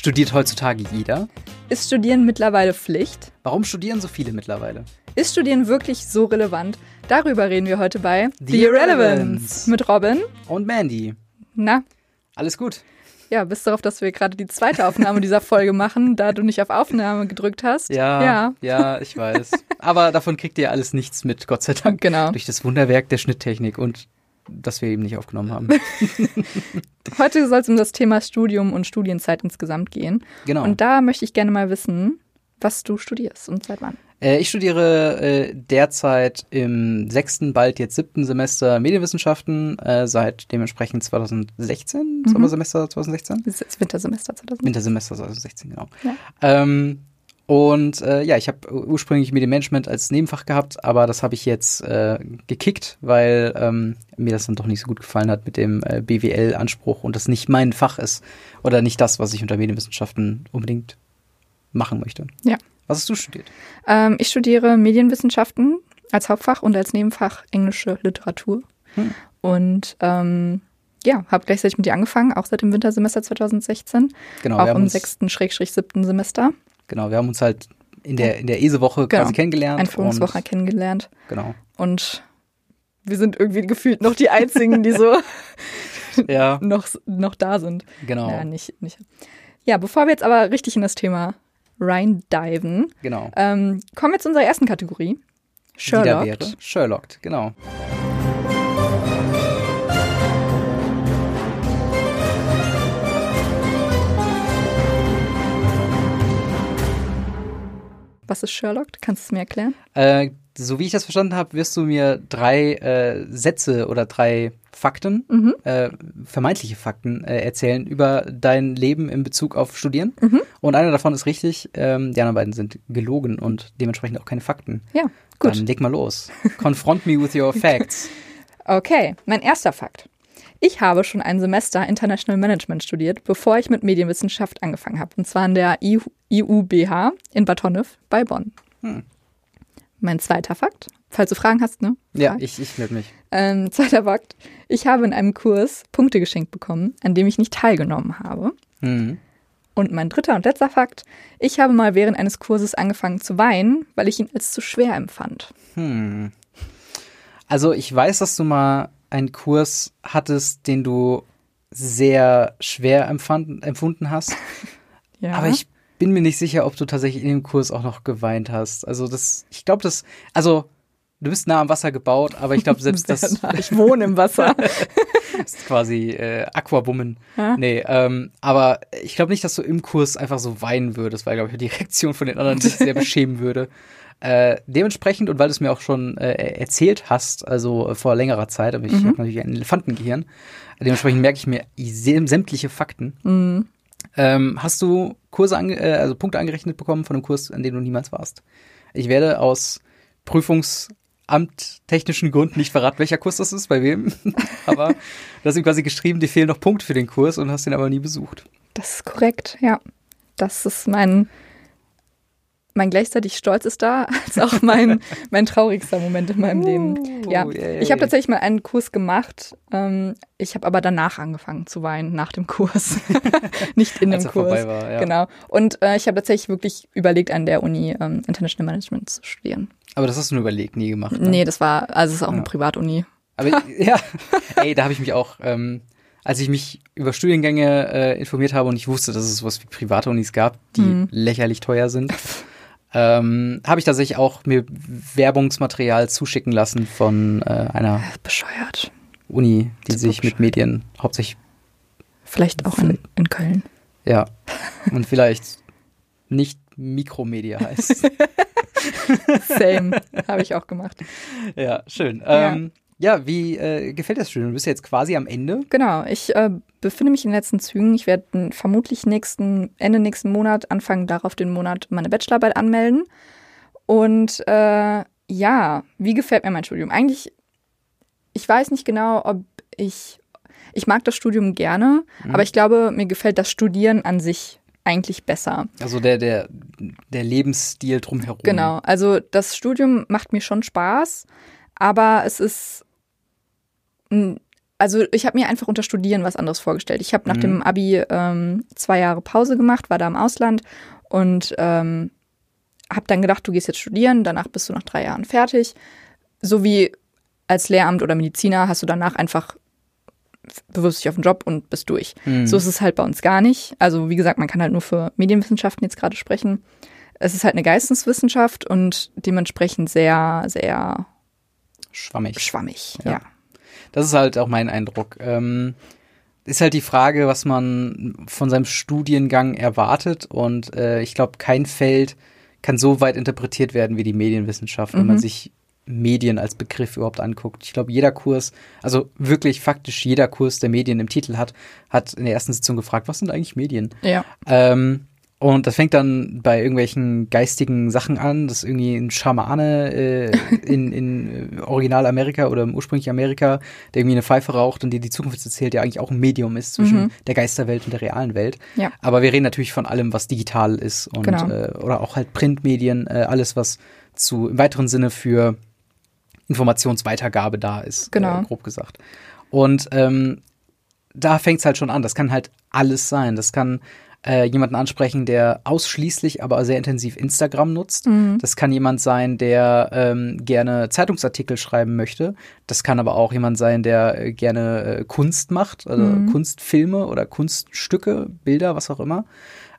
Studiert heutzutage jeder? Ist Studieren mittlerweile Pflicht? Warum studieren so viele mittlerweile? Ist Studieren wirklich so relevant? Darüber reden wir heute bei The Irrelevance. mit Robin. Und Mandy. Na, Alles gut. ja, bis darauf, dass wir gerade die zweite Aufnahme dieser Folge machen, da du nicht auf Aufnahme gedrückt hast. Ja, Ja, ja, ich weiß. Aber davon kriegt ihr alles nichts mit, Gott sei Dank. genau. Durch das Wunderwerk der Schnitttechnik und dass wir eben nicht aufgenommen haben. Heute soll es um das Thema Studium und Studienzeit insgesamt gehen. Genau. Und da möchte ich gerne mal wissen, was du studierst und seit wann. Äh, ich studiere äh, derzeit im sechsten, bald jetzt siebten Semester Medienwissenschaften, äh, seit dementsprechend 2016, Mhm. Sommersemester 2016? Das ist jetzt Wintersemester 2000. Wintersemester 2016, genau. Ja. Ähm, und äh, ja, ich habe ursprünglich Medienmanagement als Nebenfach gehabt, aber das habe ich jetzt äh, gekickt, weil ähm, mir das dann doch nicht so gut gefallen hat mit dem äh, BWL-Anspruch und das nicht mein Fach ist oder nicht das, was ich unter Medienwissenschaften unbedingt machen möchte. Ja. Was hast du studiert? Ähm, ich studiere Medienwissenschaften als Hauptfach und als Nebenfach englische Literatur. Hm. Und ähm, ja, habe gleichzeitig mit dir angefangen, auch seit dem Wintersemester 2016, Genau, auch im sechsten, Schrägstrich siebten Semester. Genau, wir haben uns halt in der in der ESE-Woche Genau. quasi kennengelernt. Einführungswoche und, kennengelernt. Genau. Und wir sind irgendwie gefühlt noch die Einzigen, die so Ja, noch, noch da sind. genau, Ja, nicht, nicht. Ja, bevor wir jetzt aber richtig in das Thema reindiven, genau. ähm, kommen wir zu unserer ersten Kategorie. Die da Sherlock. wäre Sherlock, genau. Was ist Sherlock? Kannst du es mir erklären? Äh, so wie ich das verstanden habe, wirst du mir drei äh, Sätze oder drei Fakten, Mhm. äh, vermeintliche Fakten äh, erzählen über dein Leben in Bezug auf Studieren. Mhm. Und einer davon ist richtig, ähm, die anderen beiden sind gelogen und dementsprechend auch keine Fakten. Ja, gut. Dann leg mal los. Confront me with your facts. Okay, mein erster Fakt. Ich habe schon ein Semester International Management studiert, bevor ich mit Medienwissenschaft angefangen habe. Und zwar an der IU IUBH in Bad Honnef bei Bonn. Hm. Mein zweiter Fakt, falls du Fragen hast, ne? Ja, Frag. ich, ich melde mich. Ähm, zweiter Fakt. Ich habe in einem Kurs Punkte geschenkt bekommen, an dem ich nicht teilgenommen habe. Mhm. Und mein dritter und letzter Fakt. Ich habe mal während eines Kurses angefangen zu weinen, weil ich ihn als zu schwer empfand. Hm. Also ich weiß, dass du mal einen Kurs hattest, den du sehr schwer empfand, empfunden hast. Ja. Aber ich bin mir nicht sicher, ob du tatsächlich in dem Kurs auch noch geweint hast. Also das, ich glaube, das, also du bist nah am Wasser gebaut, aber ich glaube, selbst das ich wohne im Wasser. ist quasi äh, Aquabummen. Ja. Nee, ähm, aber ich glaube nicht, dass du im Kurs einfach so weinen würdest, weil, glaube ich, die Reaktion von den anderen dich sehr beschämen würde. Äh, dementsprechend, und weil du es mir auch schon äh, erzählt hast, also äh, vor längerer Zeit, aber ich Mhm. habe natürlich ein Elefantengehirn, dementsprechend merke ich mir säm- sämtliche Fakten. Mhm. Ähm, hast du Kurse, äh, also Punkte angerechnet bekommen von einem Kurs, an dem du niemals warst? Ich werde aus Prüfungsamt technischen Gründen nicht verraten, welcher Kurs das ist, bei wem. aber du hast ihm quasi geschrieben, dir fehlen noch Punkte für den Kurs und hast den aber nie besucht. Das ist korrekt, ja. Das ist mein, mein gleichzeitig Stolz ist da, als auch mein, mein traurigster Moment in meinem Leben. Ja, ich habe tatsächlich mal einen Kurs gemacht. Ähm, ich habe aber danach angefangen zu weinen, nach dem Kurs. Nicht in dem Kurs. war, ja. Genau. Und äh, ich habe tatsächlich wirklich überlegt, an der Uni ähm, International Management zu studieren. Aber das hast du nur überlegt, nie gemacht. Ne? Nee, das war, also es ist auch Ja. eine Privatuni. Aber ja, ey, da habe ich mich auch, ähm, als ich mich über Studiengänge äh, informiert habe und ich wusste, dass es sowas wie Privatunis gab, die Mhm. lächerlich teuer sind, ähm, habe ich tatsächlich auch mir Werbungsmaterial zuschicken lassen von äh, einer Bescheuert. Uni, die Super sich mit Medien hauptsächlich, Vielleicht auch in, in Köln. ja, und vielleicht nicht Mikromedia heißt. Same. habe ich auch gemacht. ja, schön. Ja. Ähm, ja, wie äh, gefällt das Studium? Du bist ja jetzt quasi am Ende. Genau, ich äh, befinde mich in den letzten Zügen. Ich werde vermutlich nächsten, Ende nächsten Monat, Anfang darauf den Monat, meine Bachelorarbeit anmelden. Und äh, ja, wie gefällt mir mein Studium? Eigentlich, ich weiß nicht genau, ob ich, ich mag das Studium gerne, Mhm. aber ich glaube, mir gefällt das Studieren an sich eigentlich besser. Also der, der, der Lebensstil drumherum. Genau, also das Studium macht mir schon Spaß, aber es ist, also ich habe mir einfach unter Studieren was anderes vorgestellt. Ich habe nach mhm. dem Abi ähm, zwei Jahre Pause gemacht, war da im Ausland und ähm, habe dann gedacht, du gehst jetzt studieren, danach bist du nach drei Jahren fertig. So wie als Lehramt oder Mediziner hast du danach einfach bewirbst dich auf den Job und bist durch. Mhm. So ist es halt bei uns gar nicht. Also wie gesagt, man kann halt nur für Medienwissenschaften jetzt gerade sprechen. Es ist halt eine Geisteswissenschaft und dementsprechend sehr, sehr schwammig. Schwammig, ja. ja. Das ist halt auch mein Eindruck. Ähm, ist halt die Frage, was man von seinem Studiengang erwartet. Und äh, ich glaube, kein Feld kann so weit interpretiert werden wie die Medienwissenschaft, wenn man mhm. sich Medien als Begriff überhaupt anguckt. Ich glaube, jeder Kurs, also wirklich faktisch jeder Kurs, der Medien im Titel hat, hat in der ersten Sitzung gefragt, was sind eigentlich Medien? Ja. Ähm, und das fängt dann bei irgendwelchen geistigen Sachen an, dass irgendwie ein Schamane äh, in, in äh, Original Amerika oder im ursprünglichen Amerika, der irgendwie eine Pfeife raucht und dir die Zukunft erzählt, der eigentlich auch ein Medium ist zwischen mhm. der Geisterwelt und der realen Welt. Ja. Aber wir reden natürlich von allem, was digital ist und genau. äh, oder auch halt Printmedien, äh, alles, was zu im weiteren Sinne für Informationsweitergabe da ist, äh, genau. grob gesagt. Und ähm, da fängt es halt schon an. Das kann halt alles sein. Das kann äh, jemanden ansprechen, der ausschließlich, aber sehr intensiv Instagram nutzt. Mhm. Das kann jemand sein, der ähm, gerne Zeitungsartikel schreiben möchte. Das kann aber auch jemand sein, der äh, gerne äh, Kunst macht, also mhm. Kunstfilme oder Kunststücke, Bilder, was auch immer.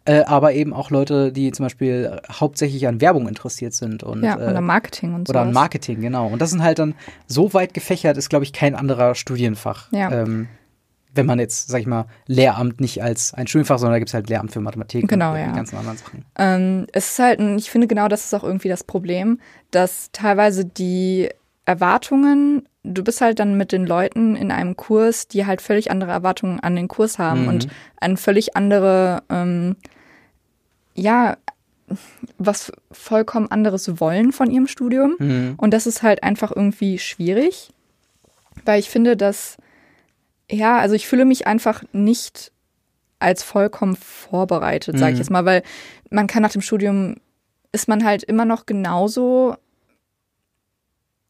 Äh, aber eben auch Leute, die zum Beispiel hauptsächlich an Werbung interessiert sind und ja, oder äh, Marketing und so. Oder an Marketing, genau. Und das sind halt dann so weit gefächert, ist, glaube ich, kein anderer Studienfach. Ja. Ähm, wenn man jetzt, sag ich mal, Lehramt nicht als ein Studienfach, sondern da gibt es halt Lehramt für Mathematik genau, und ja. die ganzen anderen Sachen. Ähm, es ist halt, ich finde genau, das ist auch irgendwie das Problem, dass teilweise die Erwartungen, du bist halt dann mit den Leuten in einem Kurs, die halt völlig andere Erwartungen an den Kurs haben mhm. und eine völlig andere, ähm, ja, was vollkommen anderes wollen von ihrem Studium. Mhm. Und das ist halt einfach irgendwie schwierig, weil ich finde, dass ja, also ich fühle mich einfach nicht als vollkommen vorbereitet, sage ich mhm. jetzt mal, weil man kann nach dem Studium ist man halt immer noch genauso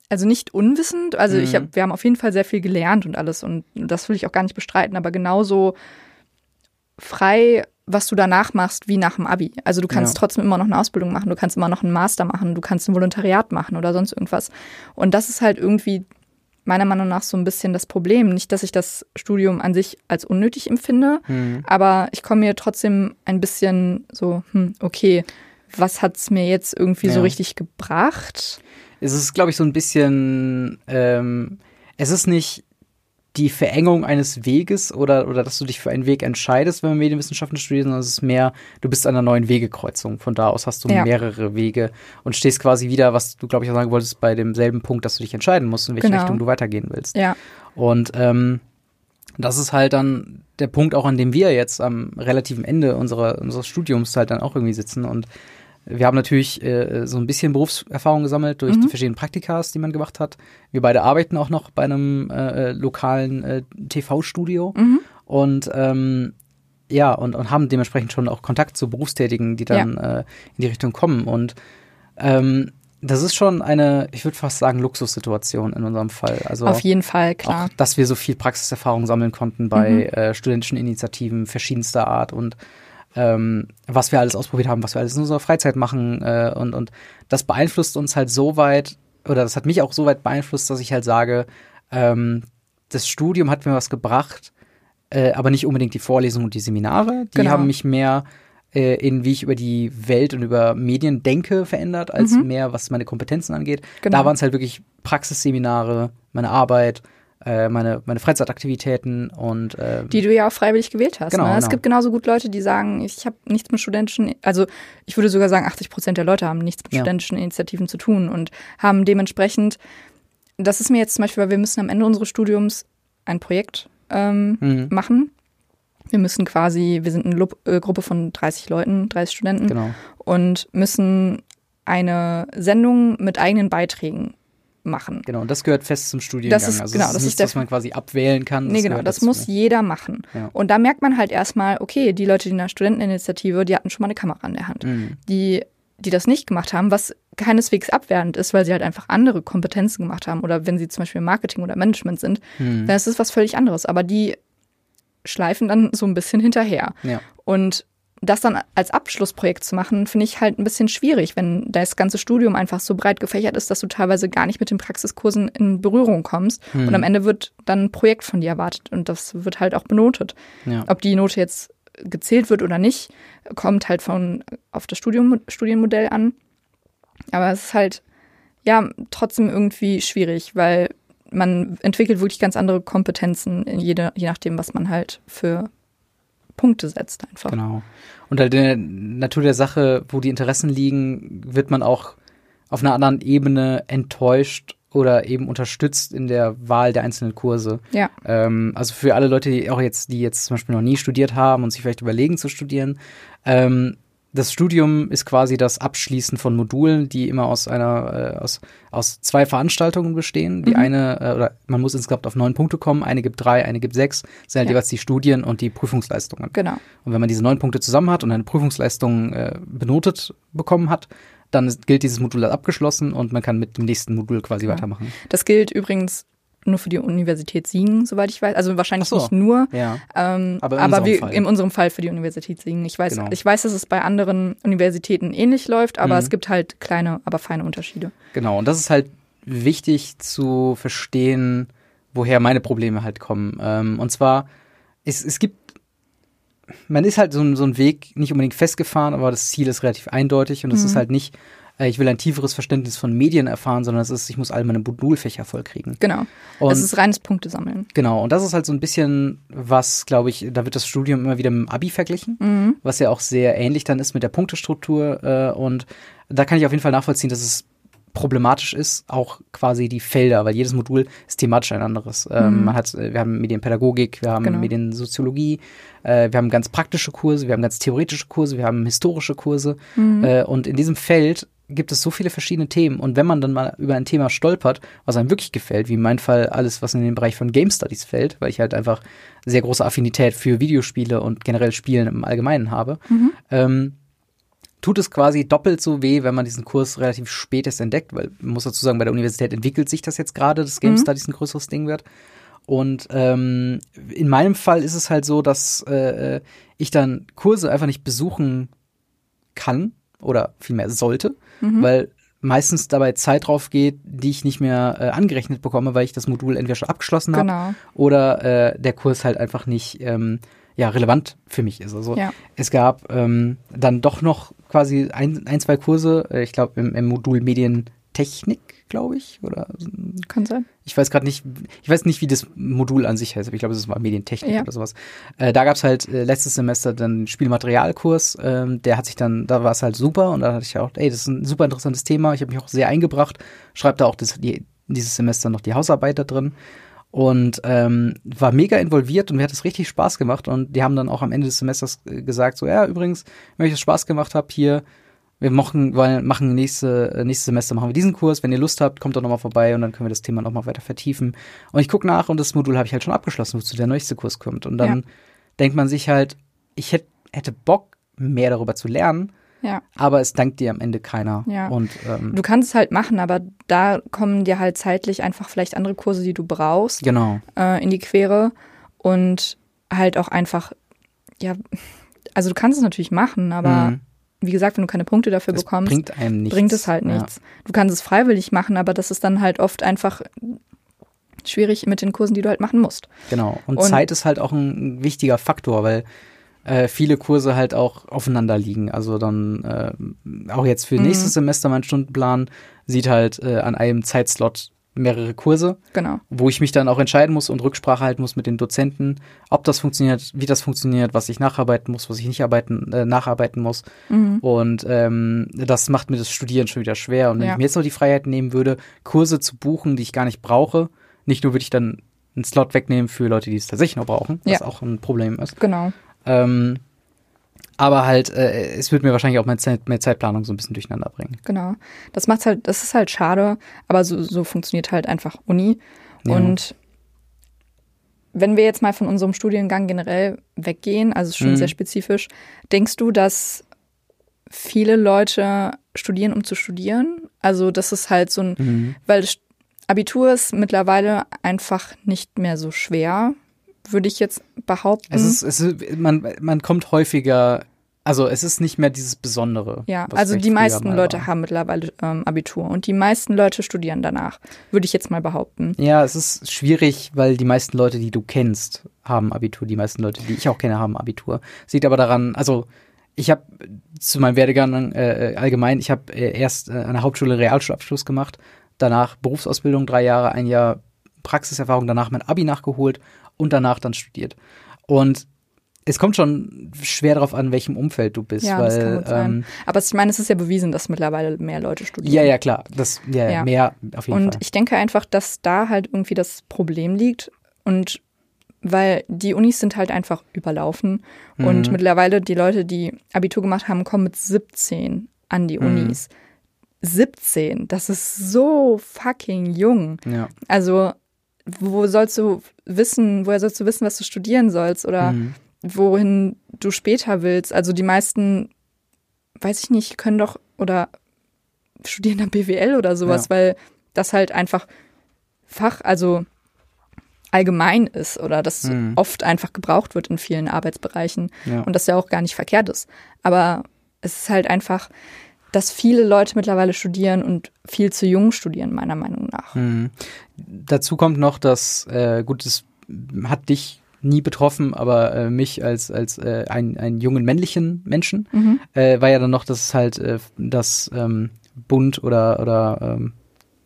also nicht unwissend, also mhm. ich hab, wir haben auf jeden Fall sehr viel gelernt und alles und das will ich auch gar nicht bestreiten, aber genauso frei, was du danach machst, wie nach dem Abi. Also du kannst ja. trotzdem immer noch eine Ausbildung machen, du kannst immer noch einen Master machen, du kannst ein Volontariat machen oder sonst irgendwas. Und das ist halt irgendwie meiner Meinung nach so ein bisschen das Problem. Nicht, dass ich das Studium an sich als unnötig empfinde, mhm. aber ich komme mir trotzdem ein bisschen so, hm, okay, was hat es mir jetzt irgendwie ja. so richtig gebracht? Es ist, glaube ich, so ein bisschen, ähm, es ist nicht die Verengung eines Weges oder, oder dass du dich für einen Weg entscheidest, wenn man Medienwissenschaften studiert, sondern es ist mehr, du bist an einer neuen Wegekreuzung. Von da aus hast du ja. mehrere Wege und stehst quasi wieder, was du, glaube ich, auch sagen wolltest, bei demselben Punkt, dass du dich entscheiden musst, in welche genau. Richtung du weitergehen willst. Ja. Und ähm, das ist halt dann der Punkt, auch an dem wir jetzt am relativen Ende unserer, unseres Studiums halt dann auch irgendwie sitzen und wir haben natürlich äh, so ein bisschen Berufserfahrung gesammelt durch mhm. die verschiedenen Praktikas, die man gemacht hat. Wir beide arbeiten auch noch bei einem äh, äh lokalen äh, TV-Studio mhm. und ähm, ja, und, und haben dementsprechend schon auch Kontakt zu Berufstätigen, die dann ja. äh, in die Richtung kommen. Und ähm, das ist schon eine, ich würde fast sagen, Luxussituation in unserem Fall. Also auf jeden Fall, klar. Auch, dass wir so viel Praxiserfahrung sammeln konnten bei mhm. äh, studentischen Initiativen verschiedenster Art und ähm, was wir alles ausprobiert haben, was wir alles in unserer Freizeit machen äh, und, und das beeinflusst uns halt so weit, oder das hat mich auch so weit beeinflusst, dass ich halt sage, ähm, das Studium hat mir was gebracht, äh, aber nicht unbedingt die Vorlesungen und die Seminare. Die genau. haben mich mehr äh, in wie ich über die Welt und über Medien denke verändert, als mhm. mehr, was meine Kompetenzen angeht. Genau. Da waren es halt wirklich Praxisseminare, meine Arbeit, äh, meine, meine Freizeitaktivitäten und äh, die du ja auch freiwillig gewählt hast. Genau, ne? Es genau. gibt genauso gut Leute, die sagen, ich habe nichts mit studentischen, also ich würde sogar sagen, 80 Prozent der Leute haben nichts mit ja. studentischen Initiativen zu tun und haben dementsprechend, das ist mir jetzt zum Beispiel, weil wir müssen am Ende unseres Studiums ein Projekt ähm, mhm. machen. Wir müssen quasi, wir sind eine Lu äh, Gruppe von 30 Leuten, 30 Studenten genau. und müssen eine Sendung mit eigenen Beiträgen machen. Genau, und das gehört fest zum Studiengang. Das ist, also genau, das, ist nichts, der, was man quasi abwählen kann. Nee, genau, das dazu. muss jeder machen. Ja. Und da merkt man halt erstmal, okay, die Leute, die in der Studenteninitiative, die hatten schon mal eine Kamera in der Hand. Mhm. Die die das nicht gemacht haben, was keineswegs abwertend ist, weil sie halt einfach andere Kompetenzen gemacht haben oder wenn sie zum Beispiel Marketing oder Management sind, Hm. dann ist es was völlig anderes. Aber die schleifen dann so ein bisschen hinterher. Ja. Und das dann als Abschlussprojekt zu machen, finde ich halt ein bisschen schwierig, wenn das ganze Studium einfach so breit gefächert ist, dass du teilweise gar nicht mit den Praxiskursen in Berührung kommst. Hm. Und am Ende wird dann ein Projekt von dir erwartet und das wird halt auch benotet. Ja. Ob die Note jetzt gezählt wird oder nicht, kommt halt von auf das Studium, Studienmodell an. Aber es ist halt ja trotzdem irgendwie schwierig, weil man entwickelt wirklich ganz andere Kompetenzen, jede, je nachdem, was man halt für Punkte setzt einfach. Genau. Und halt in der Natur der Sache, wo die Interessen liegen, wird man auch auf einer anderen Ebene enttäuscht oder eben unterstützt in der Wahl der einzelnen Kurse. Ja, Ähm, also für alle Leute, die auch jetzt, die jetzt zum Beispiel noch nie studiert haben und sich vielleicht überlegen zu studieren, ähm, das Studium ist quasi das Abschließen von Modulen, die immer aus einer, äh, aus, aus zwei Veranstaltungen bestehen. Die Mhm. eine, äh, oder man muss insgesamt auf neun Punkte kommen, eine gibt drei, eine gibt sechs, das sind halt Ja. jeweils die Studien und die Prüfungsleistungen. genau. Und wenn man diese neun Punkte zusammen hat und eine Prüfungsleistung äh, benotet bekommen hat, dann gilt dieses Modul als abgeschlossen und man kann mit dem nächsten Modul quasi Ja. weitermachen. Das gilt übrigens nur für die Universität Siegen, soweit ich weiß. Also wahrscheinlich so. nicht nur, Ja. ähm, Aber aber, in unserem wir, Fall. in unserem Fall für die Universität Siegen. Ich weiß, Genau. ich weiß, dass es bei anderen Universitäten ähnlich läuft, aber Mhm. es gibt halt kleine, aber feine Unterschiede. Genau, und das ist halt wichtig zu verstehen, woher meine Probleme halt kommen. Ähm, und zwar, es, es gibt, man ist halt so, ein- so ein Weg nicht unbedingt festgefahren, aber das Ziel ist relativ eindeutig und es Mhm. ist halt nicht, ich will ein tieferes Verständnis von Medien erfahren, sondern es ist, ich muss all meine Modulfächer vollkriegen. Genau. Und es ist reines Punktesammeln. Genau, und das ist halt so ein bisschen was, glaube ich, da wird das Studium immer wieder mit dem Abi verglichen, Mhm. was ja auch sehr ähnlich dann ist mit der Punktestruktur. Äh, und da kann ich auf jeden Fall nachvollziehen, dass es problematisch ist, auch quasi die Felder, weil jedes Modul ist thematisch ein anderes. Ähm, Mhm. man hat, äh, wir haben Medienpädagogik, wir haben Genau. Mediensoziologie, äh, wir haben ganz praktische Kurse, wir haben ganz theoretische Kurse, wir haben historische Kurse. Mhm. Äh, und in diesem Feld gibt es so viele verschiedene Themen. Und wenn man dann mal über ein Thema stolpert, was einem wirklich gefällt, wie in meinem Fall alles, was in den Bereich von Game Studies fällt, weil ich halt einfach sehr große Affinität für Videospiele und generell Spielen im Allgemeinen habe, Mhm. ähm, tut es quasi doppelt so weh, wenn man diesen Kurs relativ spät erst entdeckt, weil man muss dazu sagen, bei der Universität entwickelt sich das jetzt gerade, dass Game Mhm. Studies ein größeres Ding wird. Und ähm, in meinem Fall ist es halt so, dass äh, ich dann Kurse einfach nicht besuchen kann oder vielmehr sollte, Mhm. weil meistens dabei Zeit drauf geht, die ich nicht mehr äh, angerechnet bekomme, weil ich das Modul entweder schon abgeschlossen habe Genau. oder äh, der Kurs halt einfach nicht ähm, ja, relevant für mich ist. Also Ja. es gab ähm, dann doch noch quasi ein, ein zwei Kurse, äh, ich glaube im, im Modul Medientechnik, glaube ich, oder Kann sein. ich weiß gerade nicht, ich weiß nicht, wie das Modul an sich heißt, aber ich glaube, es war Medientechnik Ja. oder sowas. Äh, da gab es halt äh, letztes Semester dann Spielmaterialkurs, ähm, der hat sich dann, da war es halt super und da hatte ich auch, ey, das ist ein super interessantes Thema, ich habe mich auch sehr eingebracht, schreibe da auch das, die, dieses Semester noch die Hausarbeit da drin und ähm, war mega involviert und mir hat es richtig Spaß gemacht und die haben dann auch am Ende des Semesters äh, gesagt, so, ja, übrigens, wenn euch das Spaß gemacht habt, hier, wir machen, weil, machen nächste, äh, nächstes Semester machen wir diesen Kurs. Wenn ihr Lust habt, kommt doch nochmal vorbei und dann können wir das Thema nochmal weiter vertiefen. Und ich gucke nach und das Modul habe ich halt schon abgeschlossen, wozu der nächste Kurs kommt. Und dann Ja. denkt man sich halt, ich hätt, hätte Bock, mehr darüber zu lernen, Ja. aber es dankt dir am Ende keiner. Ja. Und ähm, Du kannst es halt machen, aber da kommen dir halt zeitlich einfach vielleicht andere Kurse, die du brauchst, genau. äh, in die Quere und halt auch einfach, ja, also du kannst es natürlich machen, aber Mhm. Wie gesagt, wenn du keine Punkte dafür das bekommst, bringt einem nichts. bringt es halt Ja. nichts. Du kannst es freiwillig machen, aber das ist dann halt oft einfach schwierig mit den Kursen, die du halt machen musst. Genau. Und, Und- Zeit ist halt auch ein wichtiger Faktor, weil äh, viele Kurse halt auch aufeinander liegen. Also dann äh, auch jetzt für Mhm. nächstes Semester mein Stundenplan sieht halt äh, an einem Zeitslot mehrere Kurse, Genau. wo ich mich dann auch entscheiden muss und Rücksprache halten muss mit den Dozenten, ob das funktioniert, wie das funktioniert, was ich nacharbeiten muss, was ich nicht arbeiten, äh, nacharbeiten muss. Mhm. Und ähm, das macht mir das Studieren schon wieder schwer. Und wenn Ja. ich mir jetzt noch die Freiheit nehmen würde, Kurse zu buchen, die ich gar nicht brauche, nicht nur würde ich dann einen Slot wegnehmen für Leute, die es tatsächlich noch brauchen, was Ja. auch ein Problem ist. Genau. Ähm, aber halt, äh, es wird mir wahrscheinlich auch meine, Zeit, meine Zeitplanung so ein bisschen durcheinander bringen. Genau. Das macht's halt, das ist halt schade, aber so, so funktioniert halt einfach Uni. Ja. Und wenn wir jetzt mal von unserem Studiengang generell weggehen, also schon Mhm. sehr spezifisch, denkst du, dass viele Leute studieren, um zu studieren. Also das ist halt so ein, Mhm. weil Abitur ist mittlerweile einfach nicht mehr so schwer, würde ich jetzt behaupten. Es ist, es ist, man, man kommt häufiger, also es ist nicht mehr dieses Besondere. ja, also die meisten Leute war. haben mittlerweile ähm, Abitur und die meisten Leute studieren danach, würde ich jetzt mal behaupten. Ja, es ist schwierig, weil die meisten Leute, die du kennst, haben Abitur. Die meisten Leute, die ich auch kenne, haben Abitur. Sieht aber daran, also ich habe zu meinem Werdegang äh, allgemein, ich habe äh, erst äh, an der Hauptschule Realschulabschluss gemacht, danach Berufsausbildung drei Jahre, ein Jahr Praxiserfahrung, danach mein Abi nachgeholt und danach dann studiert. Und es kommt schon schwer darauf an, welchem Umfeld du bist, Ja, weil das kann gut sein. ähm, Aber ich meine, es ist ja bewiesen, dass mittlerweile mehr Leute studieren. ja, ja, klar, das ja, Ja. mehr auf jeden Und Fall. ich denke einfach, dass da halt irgendwie das Problem liegt. Und weil die Unis sind halt einfach überlaufen. Und Mhm. mittlerweile die Leute, die Abitur gemacht haben, kommen mit 17 an die Mhm. Unis. 17, das ist so fucking jung. Ja. Also, wo sollst du wissen, woher sollst du wissen, was du studieren sollst oder Mhm. wohin du später willst? Also, die meisten, weiß ich nicht, können doch oder studieren dann BWL oder sowas, Ja. weil das halt einfach Fach, also allgemein ist oder das Mhm. oft einfach gebraucht wird in vielen Arbeitsbereichen Ja. und das ja auch gar nicht verkehrt ist. Aber es ist halt einfach, dass viele Leute mittlerweile studieren und viel zu jung studieren, meiner Meinung nach. Mhm. Dazu kommt noch, dass, äh, gut, es hat dich nie betroffen, aber äh, mich als, als äh, ein, einen jungen männlichen Menschen Mhm. äh, war ja dann noch, dass es halt äh, das ähm, Bund oder, oder ähm,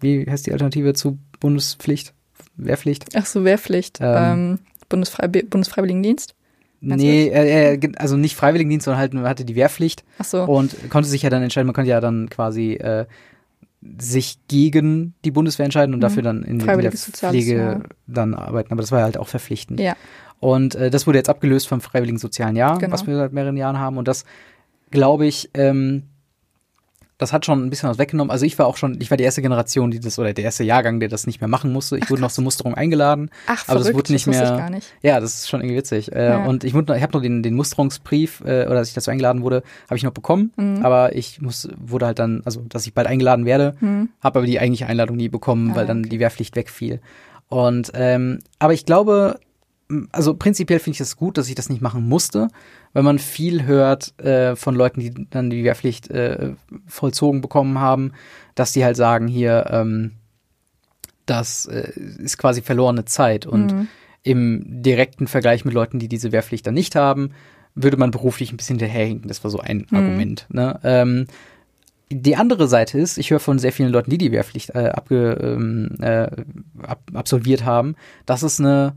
wie heißt die Alternative zu Bundespflicht? Wehrpflicht? Ach so, Wehrpflicht, Ähm. ähm, Bundesfrei Bundesfreiwilligendienst. Du Nee, äh, also nicht Freiwilligendienst, sondern halt man hatte die Wehrpflicht Ach so, und konnte sich ja dann entscheiden, man konnte ja dann quasi äh, sich gegen die Bundeswehr entscheiden und Mhm. dafür dann in, in der Pflege Jahr. dann arbeiten. Aber das war halt auch verpflichtend. ja. Und äh, das wurde jetzt abgelöst vom Freiwilligen Sozialen Jahr, Genau. was wir seit mehreren Jahren haben. Und das, glaube ich, ähm, das hat schon ein bisschen was weggenommen. Also ich war auch schon, ich war die erste Generation, die das, oder der erste Jahrgang, der das nicht mehr machen musste. Ich wurde noch zur Musterung eingeladen. Ach, Aber das wurde nicht wusste mehr- ich gar nicht. Ja, das ist schon irgendwie witzig. Äh, Ja. Und ich, wurde ich habe noch den, den Musterungsbrief, äh, oder dass ich dazu eingeladen wurde, habe ich noch bekommen. Mhm. Aber ich muss, wurde halt dann, also dass ich bald eingeladen werde, Hm. habe aber die eigentliche Einladung nie bekommen, Ah, weil dann okay. die Wehrpflicht wegfiel. Und ähm, aber ich glaube, also prinzipiell finde ich es gut, dass ich das nicht machen musste, weil man viel hört äh, von Leuten, die dann die Wehrpflicht äh, vollzogen bekommen haben, dass die halt sagen hier, ähm, das äh, ist quasi verlorene Zeit und Mhm. im direkten Vergleich mit Leuten, die diese Wehrpflicht dann nicht haben, würde man beruflich ein bisschen hinterherhinken. Das war so ein Mhm. Argument. Ne? Ähm, die andere Seite ist, ich höre von sehr vielen Leuten, die die Wehrpflicht äh, abge, ähm, äh, ab, absolviert haben, dass es eine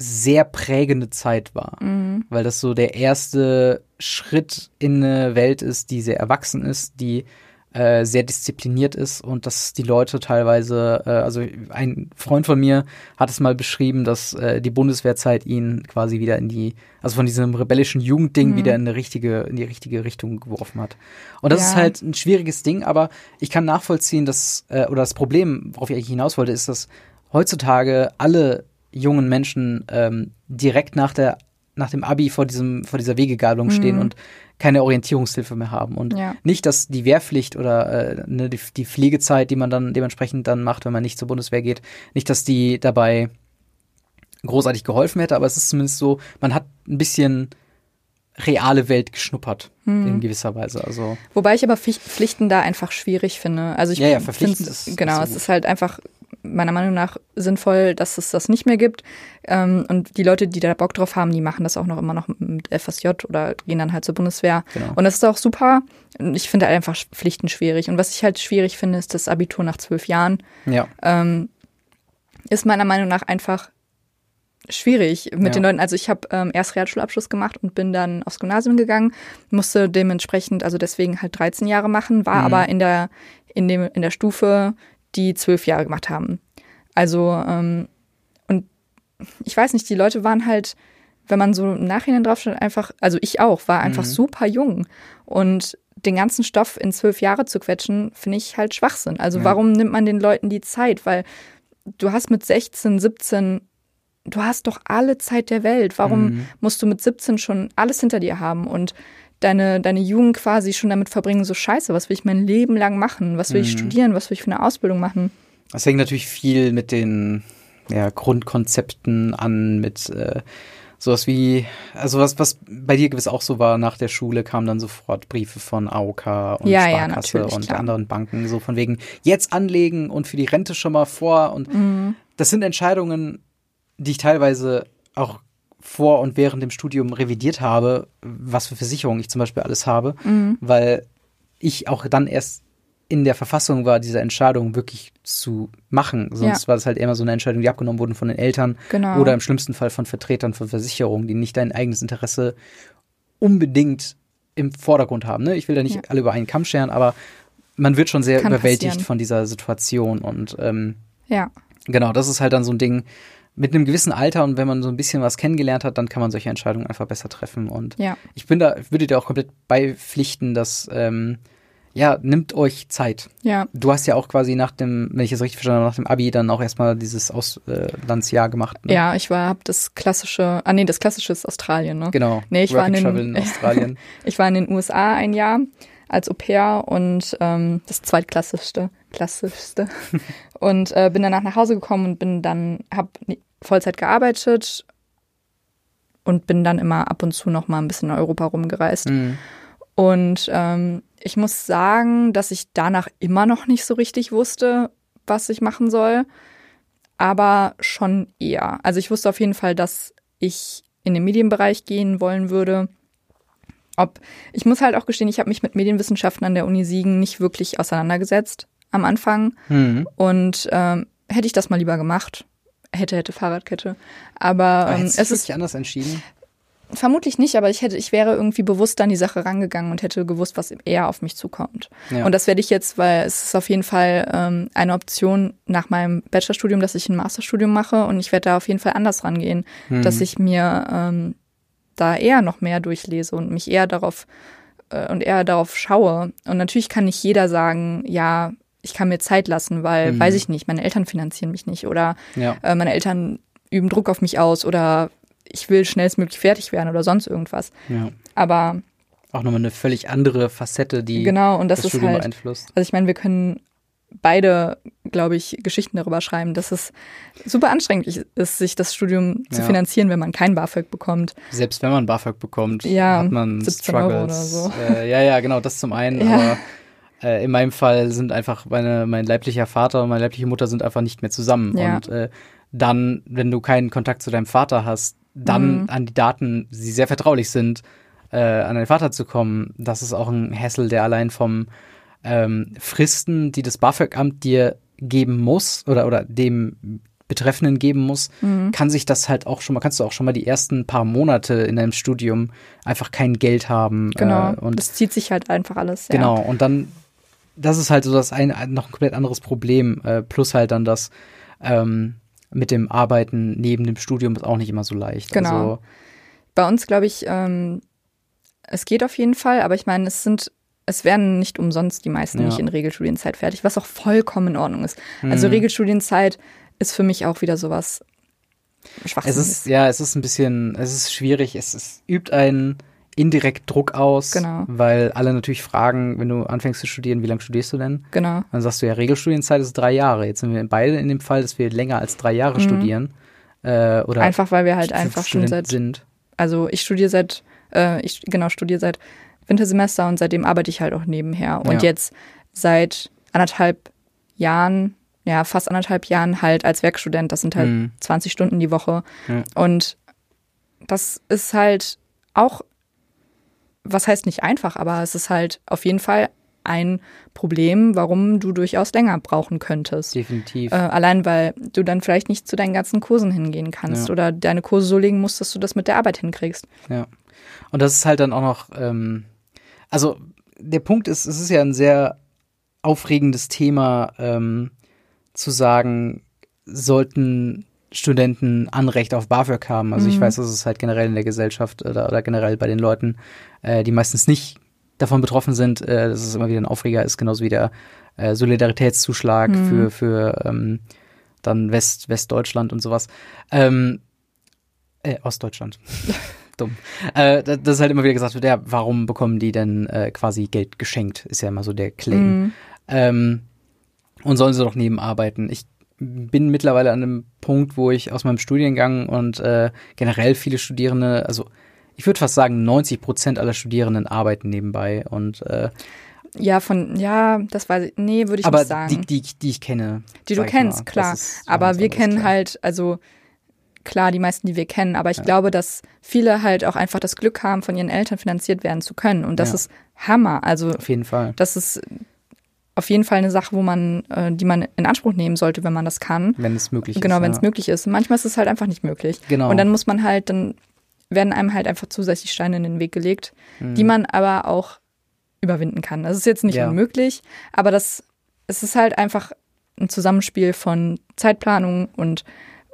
sehr prägende Zeit war. Mhm. Weil das so der erste Schritt in eine Welt ist, die sehr erwachsen ist, die äh, sehr diszipliniert ist und dass die Leute teilweise, äh, also ein Freund von mir hat es mal beschrieben, dass äh, die Bundeswehrzeit ihn quasi wieder in die, also von diesem rebellischen Jugendding Mhm. wieder in eine richtige, in die richtige Richtung geworfen hat. Und das Ja. ist halt ein schwieriges Ding, aber ich kann nachvollziehen, dass, äh, oder das Problem, worauf ich eigentlich hinaus wollte, ist, dass heutzutage alle jungen Menschen ähm, direkt nach der nach dem Abi vor diesem vor dieser Wegegabelung stehen Mhm. und keine Orientierungshilfe mehr haben und Ja. nicht, dass die Wehrpflicht oder äh, ne, die, die Pflegezeit, die man dann dementsprechend dann macht, wenn man nicht zur Bundeswehr geht, nicht, dass die dabei großartig geholfen hätte, aber es ist zumindest so, man hat ein bisschen reale Welt geschnuppert Mhm. in gewisser Weise. Also Wobei ich aber Pflicht- Pflichten da einfach schwierig finde. Also ich Ja, ja, verpflichtend ist- genau, ist so es ist halt einfach meiner Meinung nach sinnvoll, dass es das nicht mehr gibt. Ähm, und die Leute, die da Bock drauf haben, die machen das auch noch immer noch mit FSJ oder gehen dann halt zur Bundeswehr. Genau. Und das ist auch super. Und Ich finde halt einfach Pflichten schwierig. Und was ich halt schwierig finde, ist das Abitur nach zwölf Jahren. ja, Ähm, ist meiner Meinung nach einfach schwierig mit Ja. den Leuten. Also ich habe ähm, erst Realschulabschluss gemacht und bin dann aufs Gymnasium gegangen, musste dementsprechend, also deswegen halt 13 Jahre machen, war Mhm. aber in der, in dem, in der Stufe, die zwölf Jahre gemacht haben. Also, ähm, und ich weiß nicht, die Leute waren halt, wenn man so im Nachhinein drauf schaut, einfach, also ich auch, war einfach Mhm. super jung. Und den ganzen Stoff in zwölf Jahre zu quetschen, finde ich halt Schwachsinn. Also Ja. warum nimmt man den Leuten die Zeit? Weil du hast mit 16, 17, du hast doch alle Zeit der Welt. Warum Mhm. musst du mit 17 schon alles hinter dir haben? Und deine, deine Jugend quasi schon damit verbringen, so scheiße, was will ich mein Leben lang machen? Was will ich Mhm. studieren? Was will ich für eine Ausbildung machen? Das hängt natürlich viel mit den ja, Grundkonzepten an, mit äh, sowas wie, also was, was bei dir gewiss auch so war, nach der Schule kamen dann sofort Briefe von AOK und Ja, ja, Sparkasse natürlich, und klar. anderen Banken, so von wegen, jetzt anlegen und für die Rente schon mal vor. Und Mhm. das sind Entscheidungen, die ich teilweise auch vor und während dem Studium revidiert habe, was für Versicherungen ich zum Beispiel alles habe, Mhm. weil ich auch dann erst in der Verfassung war, diese Entscheidung wirklich zu machen. Sonst Ja. war das halt immer so eine Entscheidung, die abgenommen wurden von den Eltern Genau. oder im schlimmsten Fall von Vertretern von Versicherungen, die nicht dein eigenes Interesse unbedingt im Vordergrund haben. Ne? Ich will da nicht Ja. alle über einen Kamm scheren, aber man wird schon sehr Kann überwältigt passieren. von dieser Situation und ähm, Ja, Genau, das ist halt dann so ein Ding mit einem gewissen Alter und wenn man so ein bisschen was kennengelernt hat, dann kann man solche Entscheidungen einfach besser treffen. Und ja, ich bin da, würde dir auch komplett beipflichten, dass ähm, ja, nimmt euch Zeit. ja, Du hast ja auch quasi nach dem, wenn ich es richtig verstanden habe, nach dem Abi dann auch erstmal dieses Auslandsjahr gemacht. Ne? ja. Ich war, hab das klassische, ah nee, das klassische ist Australien, ne? Genau. Nee, ich war in den- in Australien. Ich war in den USA ein Jahr als Au pair und ähm, das zweitklassischste, klassischste. und äh, bin danach nach Hause gekommen und bin dann, hab Vollzeit gearbeitet und bin dann immer ab und zu noch mal ein bisschen in Europa rumgereist. Mhm. Und ähm, ich muss sagen, dass ich danach immer noch nicht so richtig wusste, was ich machen soll, aber schon eher. Also ich wusste auf jeden Fall, dass ich in den Medienbereich gehen wollen würde. Ob ich muss halt auch gestehen, ich habe mich mit Medienwissenschaften an der Uni Siegen nicht wirklich auseinandergesetzt am Anfang Mhm. und ähm, hätte ich das mal lieber gemacht. Hätte, hätte Fahrradkette. Aber Aber ähm, es ist wirklich anders entschieden? Vermutlich nicht, aber ich hätte, ich wäre irgendwie bewusst an die Sache rangegangen und hätte gewusst, was eher auf mich zukommt. Ja. Und das werde ich jetzt, weil es ist auf jeden Fall ähm, eine Option nach meinem Bachelorstudium, dass ich ein Masterstudium mache und ich werde da auf jeden Fall anders rangehen, Mhm. dass ich mir ähm, da eher noch mehr durchlese und mich eher darauf äh, und eher darauf schaue. Und natürlich kann nicht jeder sagen, ja, ich kann mir Zeit lassen, weil, Mhm. weiß ich nicht, meine Eltern finanzieren mich nicht oder ja. äh, meine Eltern üben Druck auf mich aus oder ich will schnellstmöglich fertig werden oder sonst irgendwas. ja. Aber Auch nochmal eine völlig andere Facette, die genau, und das, das, ist Studium halt, beeinflusst. also ich meine, wir können beide, glaube ich, Geschichten darüber schreiben, dass es super anstrengend ist, sich das Studium zu Ja. finanzieren, wenn man kein BAföG bekommt. Selbst wenn man BAföG bekommt, Ja, hat man 17 Euro Struggles. so. Äh, ja, ja, genau, das zum einen. Ja. Aber äh, in meinem Fall sind einfach meine, mein leiblicher Vater und meine leibliche Mutter sind einfach nicht mehr zusammen. Ja. Und äh, dann, wenn du keinen Kontakt zu deinem Vater hast, dann Mhm. an die Daten, die sehr vertraulich sind, äh, an deinen Vater zu kommen, das ist auch ein Hassel, der allein vom ähm, Fristen, die das BAföG-Amt dir geben muss oder, oder dem Betreffenden geben muss, Mhm. kann sich das halt auch schon mal, kannst du auch schon mal die ersten paar Monate in deinem Studium einfach kein Geld haben. Genau. Äh, und das zieht sich halt einfach alles. genau, und dann, das ist halt so das ein, ein noch ein komplett anderes Problem, äh, plus halt dann das ähm, mit dem Arbeiten neben dem Studium ist auch nicht immer so leicht. Genau. Also, Bei uns, glaube ich, ähm, es geht auf jeden Fall, aber ich meine, es sind, es werden nicht umsonst die meisten Ja. nicht in Regelstudienzeit fertig, was auch vollkommen in Ordnung ist. Also Mhm. Regelstudienzeit ist für mich auch wieder sowas es Schwachsinniges. ist, ja, es ist ein bisschen, es ist schwierig, es, es übt einen indirekt Druck aus, Genau. weil alle natürlich fragen, wenn du anfängst zu studieren, wie lange studierst du denn? genau. Dann sagst du ja, Regelstudienzeit ist drei Jahre. Jetzt sind wir beide in dem Fall, dass wir länger als drei Jahre Mhm. studieren. Äh, oder Einfach weil wir halt einfach schon seit, sind. also ich studiere seit, äh, ich genau studiere seit Wintersemester und seitdem arbeite ich halt auch nebenher. Und Ja. jetzt seit anderthalb Jahren, ja, fast anderthalb Jahren halt als Werkstudent. Das sind halt Mhm. 20 Stunden die Woche. Ja. Und das ist halt auch, was heißt nicht einfach, aber es ist halt auf jeden Fall ein Problem, warum du durchaus länger brauchen könntest. Definitiv. Äh, allein weil du dann vielleicht nicht zu deinen ganzen Kursen hingehen kannst Ja. oder deine Kurse so legen musst, dass du das mit der Arbeit hinkriegst. Ja. Und das ist halt dann auch noch, ähm, also der Punkt ist, es ist ja ein sehr aufregendes Thema, ähm, zu sagen, sollten Studenten Anrecht auf BAföG haben. Also ich Mhm. weiß, dass es halt generell in der Gesellschaft oder, oder generell bei den Leuten, äh, die meistens nicht davon betroffen sind, äh, dass es immer wieder ein Aufreger ist, genauso wie der äh, Solidaritätszuschlag Mhm. für, für ähm, dann West, Westdeutschland und sowas. Ähm, äh, Ostdeutschland. dumm. Äh, das ist halt immer wieder gesagt wird, ja, warum bekommen die denn äh, quasi Geld geschenkt? Ist ja immer so der Claim. Mhm. Ähm, und sollen sie doch nebenarbeiten. Ich bin mittlerweile an einem Punkt, wo ich aus meinem Studiengang und äh, generell viele Studierende, also ich würde fast sagen, 90 Prozent aller Studierenden arbeiten nebenbei und äh, Ja, von, ja, das weiß ich, nee, würde ich aber nicht sagen. die, die, die ich kenne. Die du kennst, mal, klar. ist Aber wir kennen klar. halt, also klar, die meisten, die wir kennen, aber ich glaube, dass viele halt auch einfach das Glück haben, von ihren Eltern finanziert werden zu können. Und das Ja. ist Hammer. Also Auf jeden Fall. das ist auf jeden Fall eine Sache, wo man, äh, die man in Anspruch nehmen sollte, wenn man das kann. Wenn es möglich ist. Genau, wenn es ja. möglich ist. Manchmal ist es halt einfach nicht möglich. Genau. Und dann muss man halt, dann werden einem halt einfach zusätzlich Steine in den Weg gelegt, die man aber auch überwinden kann. Das ist jetzt nicht Mhm. Ja. unmöglich, aber das, es ist halt einfach ein Zusammenspiel von Zeitplanung und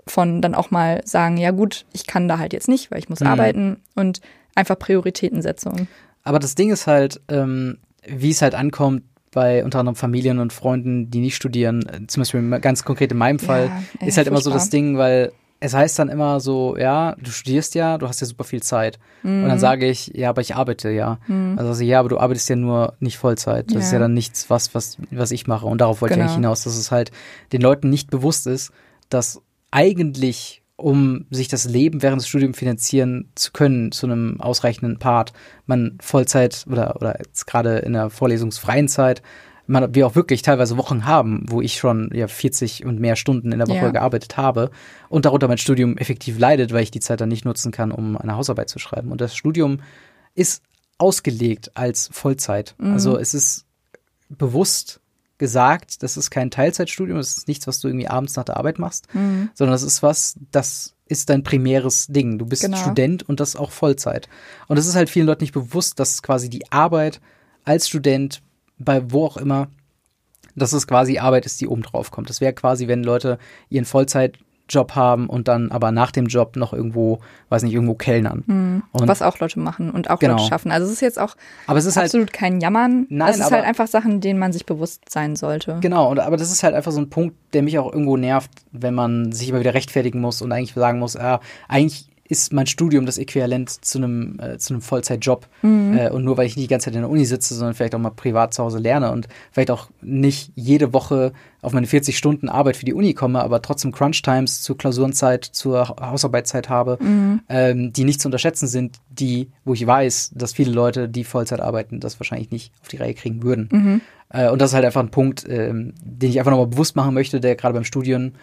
von dann auch mal sagen, ja gut, ich kann da halt jetzt nicht, weil ich muss Mhm. arbeiten und einfach Prioritätensetzung. Aber das Ding ist halt, ähm, wie es halt ankommt bei unter anderem Familien und Freunden, die nicht studieren, äh, zum Beispiel ganz konkret in meinem Fall, Ja, ist ja, halt immer so das. Ding, weil es heißt dann immer so, ja, du studierst ja, du hast ja super viel Zeit. Und Mhm. dann sage ich, ja, aber ich arbeite ja. Also, also ja, aber du arbeitest ja nur nicht Vollzeit. Das ist Ja. ja dann nichts, was, was, was ich mache. Und darauf wollte ich Genau. eigentlich hinaus, dass es halt den Leuten nicht bewusst ist, dass eigentlich, um sich das Leben während des Studiums finanzieren zu können, zu einem ausreichenden Part, man Vollzeit oder, oder jetzt gerade in der vorlesungsfreien Zeit, man, wir auch wirklich teilweise Wochen haben, wo ich schon ja 40 und mehr Stunden in der Woche Ja. gearbeitet habe und darunter mein Studium effektiv leidet, weil ich die Zeit dann nicht nutzen kann, um eine Hausarbeit zu schreiben. Und das Studium ist ausgelegt als Vollzeit. Also es ist bewusst gesagt, das ist kein Teilzeitstudium, das ist nichts, was du irgendwie abends nach der Arbeit machst, sondern das ist was, das ist dein primäres Ding. Du bist Genau. Student und das auch Vollzeit. Und es ist halt vielen Leuten nicht bewusst, dass quasi die Arbeit als Student bei wo auch immer, dass es quasi Arbeit ist, die oben drauf kommt. Das wäre quasi, wenn Leute ihren Vollzeitjob haben und dann aber nach dem Job noch irgendwo, weiß nicht, irgendwo kellnern. Und, was auch Leute machen und auch Genau. Leute schaffen. Also es ist jetzt auch aber es ist halt absolut kein Jammern. Nein, es ist aber- halt einfach Sachen, denen man sich bewusst sein sollte. Genau, und, aber das ist halt einfach so ein Punkt, der mich auch irgendwo nervt, wenn man sich immer wieder rechtfertigen muss und eigentlich sagen muss, ah, eigentlich ist mein Studium das Äquivalent zu einem, äh, zu einem Vollzeitjob. Äh, und nur weil ich nicht die ganze Zeit in der Uni sitze, sondern vielleicht auch mal privat zu Hause lerne und vielleicht auch nicht jede Woche auf meine 40 Stunden Arbeit für die Uni komme, aber trotzdem Crunch-Times zur Klausurenzeit, zur Ha- Hausarbeitszeit habe, ähm, die nicht zu unterschätzen sind, die, wo ich weiß, dass viele Leute, die Vollzeit arbeiten, das wahrscheinlich nicht auf die Reihe kriegen würden. Äh, und das ist halt einfach ein Punkt, ähm, den ich einfach nochmal bewusst machen möchte, der gerade beim Studieren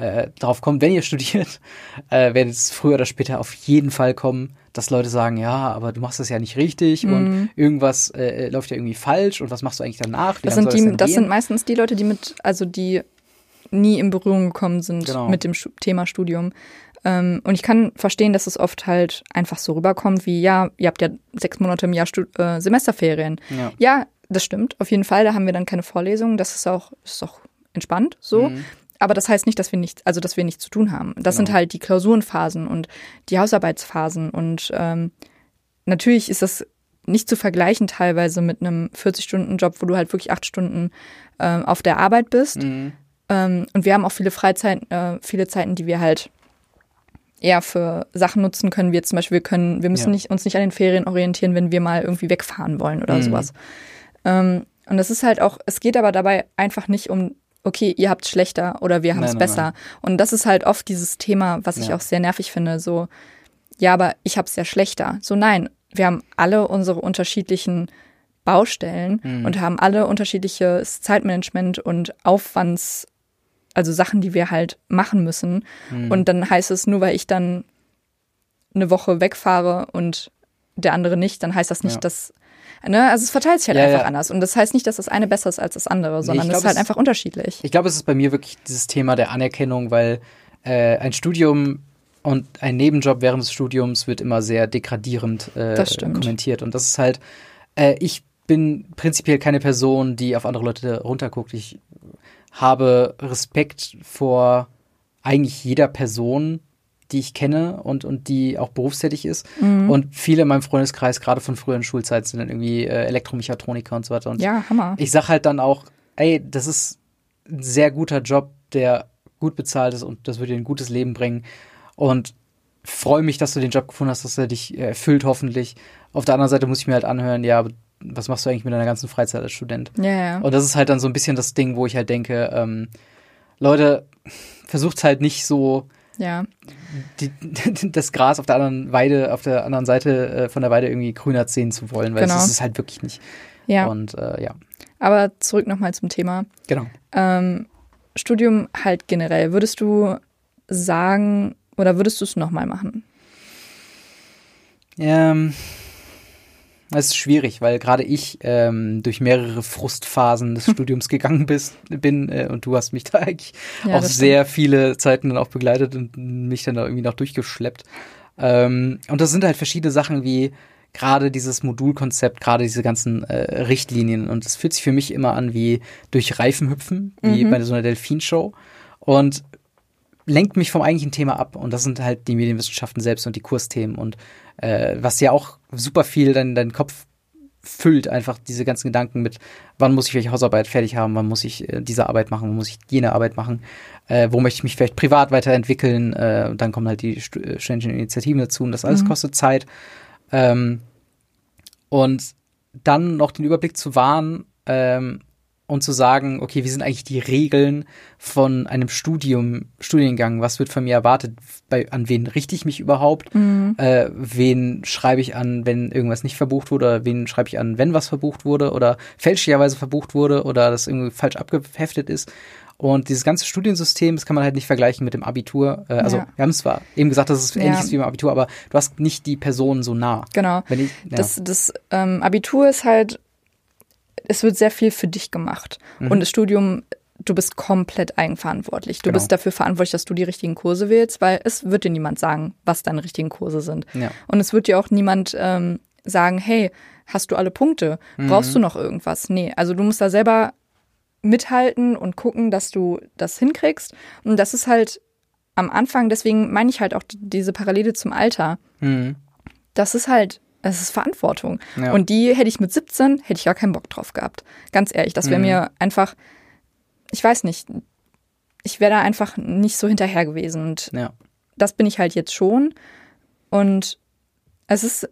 äh, drauf kommt. Wenn ihr studiert, äh, werdet es früher oder später auf jeden Fall kommen, dass Leute sagen, ja, aber du machst das ja nicht richtig und irgendwas äh, läuft ja irgendwie falsch und was machst du eigentlich danach? Wie Das sind, die, das gehen? sind meistens die Leute, die mit, also die nie in Berührung gekommen sind Genau. mit dem Thema Studium. Ähm, und ich kann verstehen, dass es oft halt einfach so rüberkommt, wie, ja, ihr habt ja sechs Monate im Jahr Stu äh, Semesterferien. Ja. ja, das stimmt, auf jeden Fall. Da haben wir dann keine Vorlesungen. Das ist auch, ist auch entspannt so. Mhm. Aber das heißt nicht, dass wir nicht, also dass wir nichts zu tun haben. Das sind Genau. halt die Klausurenphasen und die Hausarbeitsphasen. Und ähm, natürlich ist das nicht zu vergleichen teilweise mit einem 40-Stunden-Job, wo du halt wirklich acht Stunden ähm, auf der Arbeit bist. Mhm. Ähm, und wir haben auch viele Freizeiten, äh, viele Zeiten, die wir halt eher für Sachen nutzen können. Wir zum Beispiel, wir können, wir müssen Ja. nicht, uns nicht an den Ferien orientieren, wenn wir mal irgendwie wegfahren wollen oder Mhm. sowas. Ähm, und das ist halt auch, es geht aber dabei einfach nicht um, okay, ihr habt schlechter oder wir haben es besser. nein. Und das ist halt oft dieses Thema, was ich Ja. auch sehr nervig finde, so, ja, aber ich habe es ja schlechter. So, nein, wir haben alle unsere unterschiedlichen Baustellen Mhm. und haben alle unterschiedliches Zeitmanagement und Aufwands, also Sachen, die wir halt machen müssen. Mhm. Und dann heißt es, nur weil ich dann eine Woche wegfahre und der andere nicht, dann heißt das nicht, Ja. dass Ne? Also es verteilt sich halt Ja, einfach ja. anders. Und das heißt nicht, dass das eine besser ist als das andere, sondern es glaub, ist halt es- einfach unterschiedlich. Ich glaube, es ist bei mir wirklich dieses Thema der Anerkennung, weil äh, ein Studium und ein Nebenjob während des Studiums wird immer sehr degradierend äh, Das stimmt. kommentiert. Und das ist halt, äh, ich bin prinzipiell keine Person, die auf andere Leute runterguckt. Ich habe Respekt vor eigentlich jeder Person, die ich kenne und, und die auch berufstätig ist. Mhm. Und viele in meinem Freundeskreis, gerade von früheren Schulzeiten, sind dann irgendwie äh, Elektromechatroniker und so weiter. Und Ja, Hammer. ich sag halt dann auch, ey, das ist ein sehr guter Job, der gut bezahlt ist und das würde dir ein gutes Leben bringen. Und freue mich, dass du den Job gefunden hast, dass er dich erfüllt, hoffentlich. Auf der anderen Seite muss ich mir halt anhören, ja, was machst du eigentlich mit deiner ganzen Freizeit als Student? Ja, ja. Und das ist halt dann so ein bisschen das Ding, wo ich halt denke, ähm, Leute, versucht halt nicht so ja. Die, das Gras auf der anderen Weide, auf der anderen Seite äh, von der Weide irgendwie grüner sehen zu wollen, weil Genau. das ist es halt wirklich nicht. Ja. Und äh, ja, Aber zurück nochmal zum Thema. genau. Ähm, Studium halt generell. Würdest du sagen oder würdest du es nochmal machen? Ähm, es ist schwierig, weil gerade ich ähm, durch mehrere Frustphasen des Studiums gegangen bist, bin äh, und du hast mich da eigentlich Ja, auch sehr viele Zeiten dann auch begleitet und mich dann da irgendwie noch durchgeschleppt. Ähm, und das sind halt verschiedene Sachen wie gerade dieses Modulkonzept, gerade diese ganzen äh, Richtlinien. Und es fühlt sich für mich immer an wie durch Reifen hüpfen, wie Mhm. bei so einer Delfinshow. Und lenkt mich vom eigentlichen Thema ab. Und das sind halt die Medienwissenschaften selbst und die Kursthemen. Und äh, was ja auch super viel dann deinen Kopf füllt, einfach diese ganzen Gedanken mit, wann muss ich welche Hausarbeit fertig haben, wann muss ich äh, diese Arbeit machen, wann muss ich jene Arbeit machen, äh, wo möchte ich mich vielleicht privat weiterentwickeln. Äh, und dann kommen halt die Stu äh, studentischen Initiativen dazu und das alles Mhm. kostet Zeit. Ähm, und dann noch den Überblick zu wahren ähm, und zu sagen, okay, wie sind eigentlich die Regeln von einem Studium, Studiengang? Was wird von mir erwartet? Bei, an wen richte ich mich überhaupt? Mhm. Äh, wen schreibe ich an, wenn irgendwas nicht verbucht wurde? Oder wen schreibe ich an, wenn was verbucht wurde oder fälschlicherweise verbucht wurde oder das irgendwie falsch abgeheftet ist? Und dieses ganze Studiensystem, das kann man halt nicht vergleichen mit dem Abitur. Äh, also Ja. wir haben zwar eben gesagt, dass es Ja. ähnlich ist wie beim Abitur, aber du hast nicht die Person so nah. Genau. Wenn ich, ja. Das, das ähm, Abitur ist halt, es wird sehr viel für dich gemacht. Und das Studium, du bist komplett eigenverantwortlich. Du Mhm. Genau. bist dafür verantwortlich, dass du die richtigen Kurse wählst, weil es wird dir niemand sagen, was deine richtigen Kurse sind. ja. Und es wird dir auch niemand ähm, sagen, hey, hast du alle Punkte? Brauchst du noch irgendwas? Nee, also du musst da selber mithalten und gucken, dass du das hinkriegst. Und das ist halt am Anfang, deswegen meine ich halt auch diese Parallele zum Alter. Mhm. Das ist halt, das ist Verantwortung. Ja. Und die hätte ich mit 17, hätte ich gar keinen Bock drauf gehabt. Ganz ehrlich, das wäre Mhm. mir einfach, ich weiß nicht, ich wäre da einfach nicht so hinterher gewesen. Und ja. das bin ich halt jetzt schon. Und es ist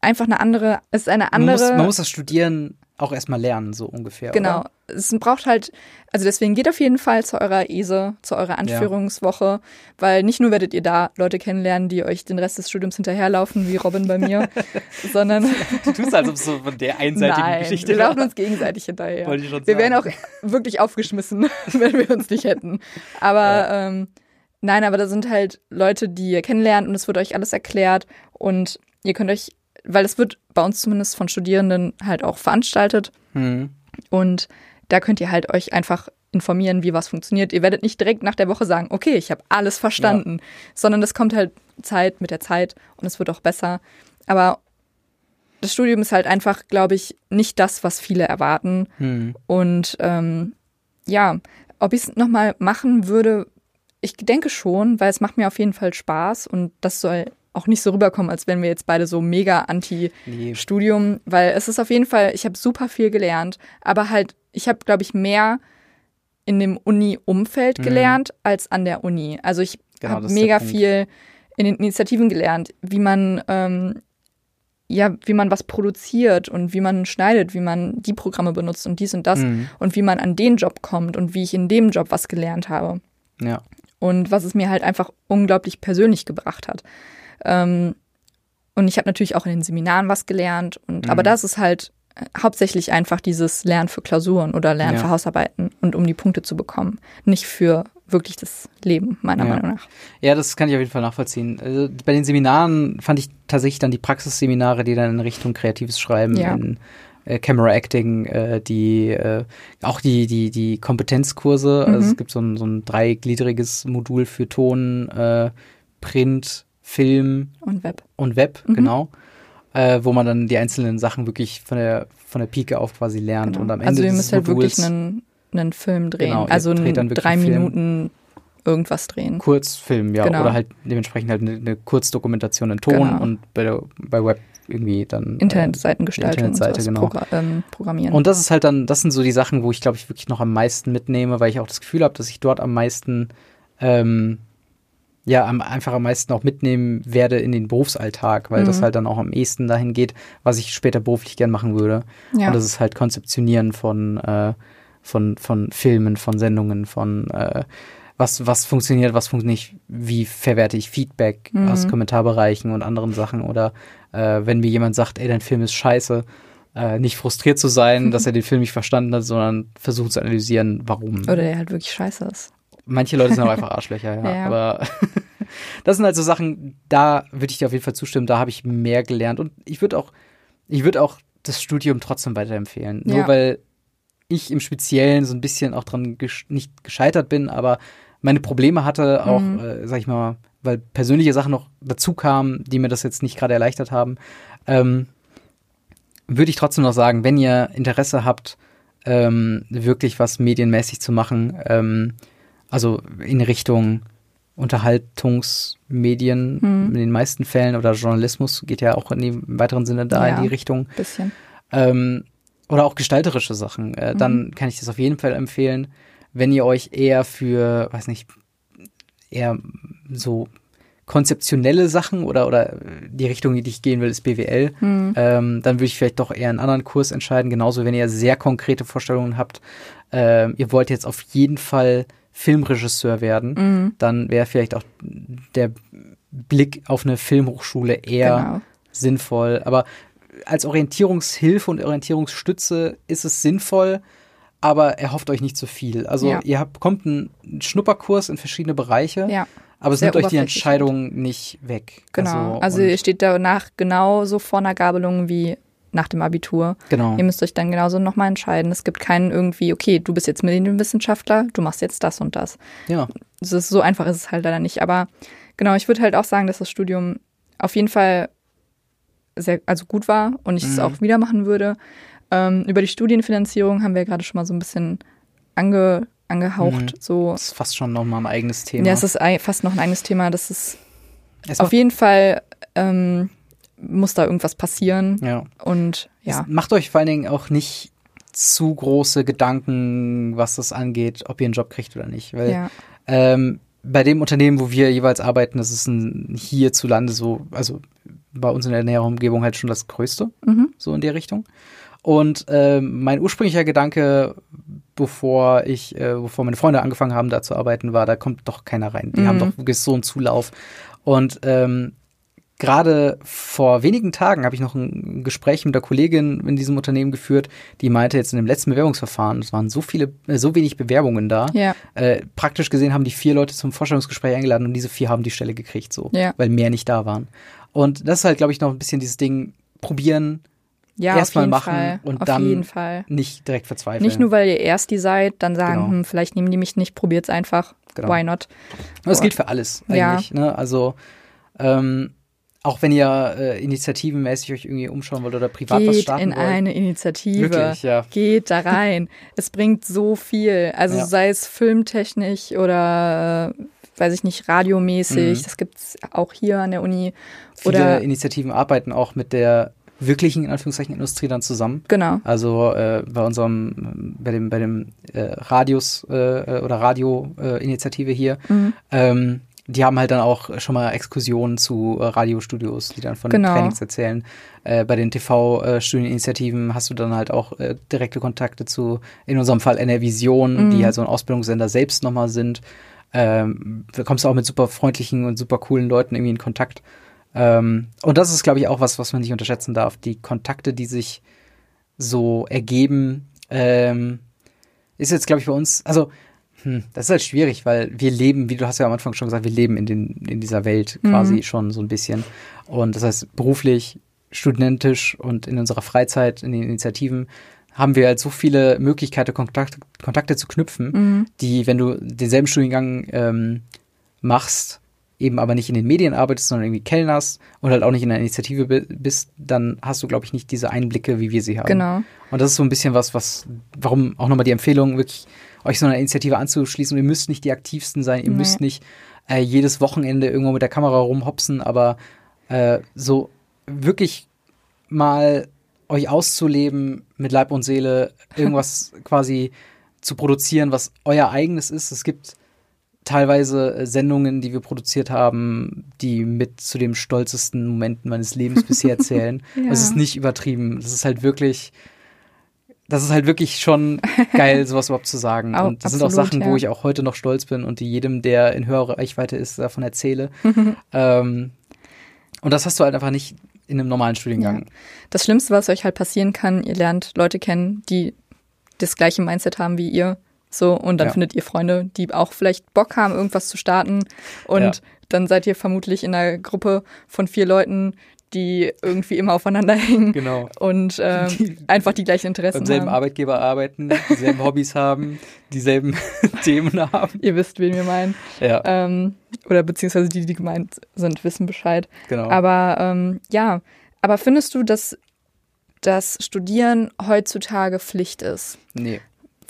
einfach eine andere, es ist eine Man muss, andere. man muss das Studieren auch erstmal lernen, so ungefähr. Genau. Oder? Es braucht halt, also deswegen geht auf jeden Fall zu eurer ESE, zu eurer Anführungswoche, weil nicht nur werdet ihr da Leute kennenlernen, die euch den Rest des Studiums hinterherlaufen, wie Robin bei mir, sondern Du tust als ob es so von der einseitigen nein, Geschichte wir laufen uns gegenseitig hinterher. Wollte ich schon Wir wären auch wirklich aufgeschmissen, wenn wir uns nicht hätten. Aber ähm, nein, aber da sind halt Leute, die ihr kennenlernt und es wird euch alles erklärt und ihr könnt euch, weil es wird bei uns zumindest von Studierenden halt auch veranstaltet Mhm. und da könnt ihr halt euch einfach informieren, wie was funktioniert. Ihr werdet nicht direkt nach der Woche sagen, okay, ich habe alles verstanden, sondern das kommt halt Zeit mit der Zeit und es wird auch besser. Aber das Studium ist halt einfach, glaube ich, nicht das, was viele erwarten. Mhm. Und ähm, ja, ob ich es nochmal machen würde, ich denke schon, weil es macht mir auf jeden Fall Spaß und das soll auch nicht so rüberkommen, als wenn wir jetzt beide so mega anti Nee. Weil es ist auf jeden Fall, ich habe super viel gelernt, aber halt, ich habe, glaube ich, mehr in dem Uni-Umfeld gelernt als an der Uni. Also ich Mhm. Genau, habe mega viel in den Initiativen gelernt, wie man ähm, ja, wie man was produziert und wie man schneidet, wie man die Programme benutzt und dies und das Mhm. und wie man an den Job kommt und wie ich in dem Job was gelernt habe Ja. und was es mir halt einfach unglaublich persönlich gebracht hat. Ähm, und ich habe natürlich auch in den Seminaren was gelernt. Und aber das ist halt äh, hauptsächlich einfach dieses Lernen für Klausuren oder Lernen Ja. für Hausarbeiten und um die Punkte zu bekommen, nicht für wirklich das Leben meiner Ja. Meinung nach. Ja, das kann ich auf jeden Fall nachvollziehen. Also bei den Seminaren fand ich tatsächlich dann die Praxisseminare, die dann in Richtung kreatives Schreiben, Ja. in äh, Camera Acting, äh, die äh, auch die die die Kompetenzkurse. Also Mhm. es gibt so ein so ein dreigliedriges Modul für Ton, äh, Print, Film Und Web. und Web, Mhm. genau. Äh, wo man dann die einzelnen Sachen wirklich von der von der Pike auf quasi lernt Genau. und am Ende also ihr müsst halt wirklich einen, einen Film drehen. Genau, also einen drei einen. Minuten irgendwas drehen. Kurzfilm, ja, Genau. oder halt dementsprechend halt eine, eine Kurzdokumentation in Ton Genau. und bei, der, bei Web irgendwie dann äh, Internetseitengestaltung Internetseite, und genau. progra ähm, programmieren. Und das ist halt dann, das sind so die Sachen, wo ich glaube ich wirklich noch am meisten mitnehme, weil ich auch das Gefühl habe, dass ich dort am meisten ähm, ja am, einfach am meisten auch mitnehmen werde in den Berufsalltag, weil Mhm. das halt dann auch am ehesten dahin geht, was ich später beruflich gern machen würde. Ja. Und das ist halt Konzeptionieren von, äh, von, von Filmen, von Sendungen, von äh, was, was funktioniert, was funktioniert nicht, wie verwerte ich Feedback Mhm. aus Kommentarbereichen und anderen Sachen oder äh, wenn mir jemand sagt, ey, dein Film ist scheiße, äh, nicht frustriert zu sein, dass er den Film nicht verstanden hat, sondern versuchen zu analysieren, warum. Oder der halt wirklich scheiße ist. Manche Leute sind auch einfach Arschlöcher, ja. Ja. Aber das sind halt so Sachen, da würde ich dir auf jeden Fall zustimmen, da habe ich mehr gelernt. Und ich würde auch, ich würde auch das Studium trotzdem weiterempfehlen. Ja. Nur weil ich im Speziellen so ein bisschen auch dran gesch nicht gescheitert bin, aber meine Probleme hatte, auch, Mhm. äh, sag ich mal, weil persönliche Sachen noch dazu kamen, die mir das jetzt nicht gerade erleichtert haben, ähm, würde ich trotzdem noch sagen, wenn ihr Interesse habt, ähm, wirklich was medienmäßig zu machen, ähm, also in Richtung Unterhaltungsmedien Mhm. in den meisten Fällen oder Journalismus geht ja auch in dem weiteren Sinne da Ja. in die Richtung. Bisschen. Ähm, oder auch gestalterische Sachen. Äh, Dann kann ich das auf jeden Fall empfehlen. Wenn ihr euch eher für, weiß nicht, eher so konzeptionelle Sachen oder, oder die Richtung, in die ich gehen will, ist BWL, Mhm. ähm, dann würde ich vielleicht doch eher einen anderen Kurs entscheiden. Genauso, wenn ihr sehr konkrete Vorstellungen habt, ähm, ihr wollt jetzt auf jeden Fall Filmregisseur werden, Mhm. dann wäre vielleicht auch der Blick auf eine Filmhochschule eher Genau. sinnvoll. Aber als Orientierungshilfe und Orientierungsstütze ist es sinnvoll, aber erhofft euch nicht zu viel. Also Ja. ihr habt, bekommt einen Schnupperkurs in verschiedene Bereiche, Ja, aber es nimmt euch die Entscheidung nicht weg. genau. Also, und- ihr steht danach genauso vor einer Gabelung wie nach dem Abitur. genau. Ihr müsst euch dann genauso nochmal entscheiden. Es gibt keinen irgendwie, okay, du bist jetzt Medienwissenschaftler, du machst jetzt das und das. Ja, Es ist, so einfach ist es halt leider nicht. Aber genau, ich würde halt auch sagen, dass das Studium auf jeden Fall sehr, also gut war und ich es Mhm. auch wieder machen würde. Ähm, über die Studienfinanzierung haben wir gerade schon mal so ein bisschen ange, angehaucht. So, das ist fast schon nochmal ein eigenes Thema. ja, es ist fast noch ein eigenes Thema. Das ist Es auf jeden Fall ähm, muss da irgendwas passieren. ja. Und ja, Es macht euch vor allen Dingen auch nicht zu große Gedanken, was das angeht, ob ihr einen Job kriegt oder nicht. Weil ja, ähm, bei dem Unternehmen, wo wir jeweils arbeiten, das ist ein hierzulande so, also bei uns in der näheren Umgebung halt schon das Größte, mhm. so in der Richtung. Und ähm, mein ursprünglicher Gedanke, bevor ich, äh, bevor meine Freunde angefangen haben, da zu arbeiten, war, da kommt doch keiner rein. Die Mhm. haben doch so einen Zulauf. Und ähm, gerade vor wenigen Tagen habe ich noch ein Gespräch mit der Kollegin in diesem Unternehmen geführt, die meinte jetzt in dem letzten Bewerbungsverfahren, es waren so viele, äh, so wenig Bewerbungen da. ja, Äh, praktisch gesehen haben die vier Leute zum Vorstellungsgespräch eingeladen und diese vier haben die Stelle gekriegt, so, Ja. weil mehr nicht da waren. Und das ist halt, glaube ich, noch ein bisschen dieses Ding, probieren, ja, Erst auf mal jeden machen Fall. und auf dann jeden Fall. nicht direkt verzweifeln. Nicht nur, weil ihr erst die seid, dann sagen, Genau. hm, vielleicht nehmen die mich nicht, probiert's einfach. Genau. Why not? Das gilt für alles Ja. eigentlich. Ne? Also ähm, auch wenn ihr äh, initiativenmäßig euch irgendwie umschauen wollt oder privat was Geht starten in wollt. eine Initiative. Wirklich, ja. Geht da rein. es bringt so viel. Also Ja. sei es filmtechnisch oder äh, weiß ich nicht, radiomäßig. Mhm. Das gibt's auch hier an der Uni. Viele Oder Initiativen arbeiten auch mit der wirklichen, in Anführungszeichen, Industrie dann zusammen. genau. Also äh, bei unserem, bei dem, bei dem äh, Radius äh, oder Radio-Initiative hier, Mhm. ähm, die haben halt dann auch schon mal Exkursionen zu äh, Radiostudios, die dann von den Genau. Trainings erzählen. Äh, bei den TV-Studieninitiativen hast du dann halt auch äh, direkte Kontakte zu, in unserem Fall NR Vision, Mhm. die halt so ein Ausbildungssender selbst nochmal sind. Ähm, da kommst du auch mit super freundlichen und super coolen Leuten irgendwie in Kontakt. Ähm, und das ist, glaube ich, auch was, was man nicht unterschätzen darf. Die Kontakte, die sich so ergeben, ähm, ist jetzt, glaube ich, bei uns, also hm, das ist halt schwierig, weil wir leben, wie du hast ja am Anfang schon gesagt, wir leben in, den, in dieser Welt quasi Mhm. schon so ein bisschen. Und das heißt, beruflich, studentisch und in unserer Freizeit, in den Initiativen, haben wir halt so viele Möglichkeiten, Kontakt, Kontakte zu knüpfen, Mhm. die, wenn du denselben Studiengang ähm, machst, eben aber nicht in den Medien arbeitest, sondern irgendwie kellnerst und halt auch nicht in einer Initiative bi- bist, dann hast du, glaube ich, nicht diese Einblicke, wie wir sie haben. Genau. Und das ist so ein bisschen was, was, warum auch nochmal die Empfehlung, wirklich euch so einer Initiative anzuschließen. Ihr müsst nicht die aktivsten sein, ihr Nee. müsst nicht äh, jedes Wochenende irgendwo mit der Kamera rumhopsen, aber äh, so wirklich mal euch auszuleben mit Leib und Seele, irgendwas quasi zu produzieren, was euer eigenes ist. Es gibt teilweise äh, Sendungen, die wir produziert haben, die mit zu den stolzesten Momenten meines Lebens bisher zählen. ja. Das ist nicht übertrieben. Das ist halt wirklich, das ist halt wirklich schon geil, sowas überhaupt zu sagen. Auch, und das absolut, sind auch Sachen, ja. wo ich auch heute noch stolz bin und die jedem, der in höherer Reichweite ist, davon erzähle. ähm, und das hast du halt einfach nicht in einem normalen Studiengang. Ja. Das Schlimmste, was euch halt passieren kann, ihr lernt Leute kennen, die das gleiche Mindset haben wie ihr. So, und dann Ja. findet ihr Freunde, die auch vielleicht Bock haben, irgendwas zu starten. Und Ja. dann seid ihr vermutlich in einer Gruppe von vier Leuten, die irgendwie immer aufeinander hängen Genau. und ähm, Die- einfach die gleichen Interessen Beim selben haben. Arbeitgeber arbeiten, dieselben Hobbys haben, dieselben Themen haben. Ihr wisst, wen wir meinen. Ja, Ähm, oder beziehungsweise die, die gemeint sind, wissen Bescheid. genau. Aber ähm, ja, aber findest du, dass das Studieren heutzutage Pflicht ist? nee.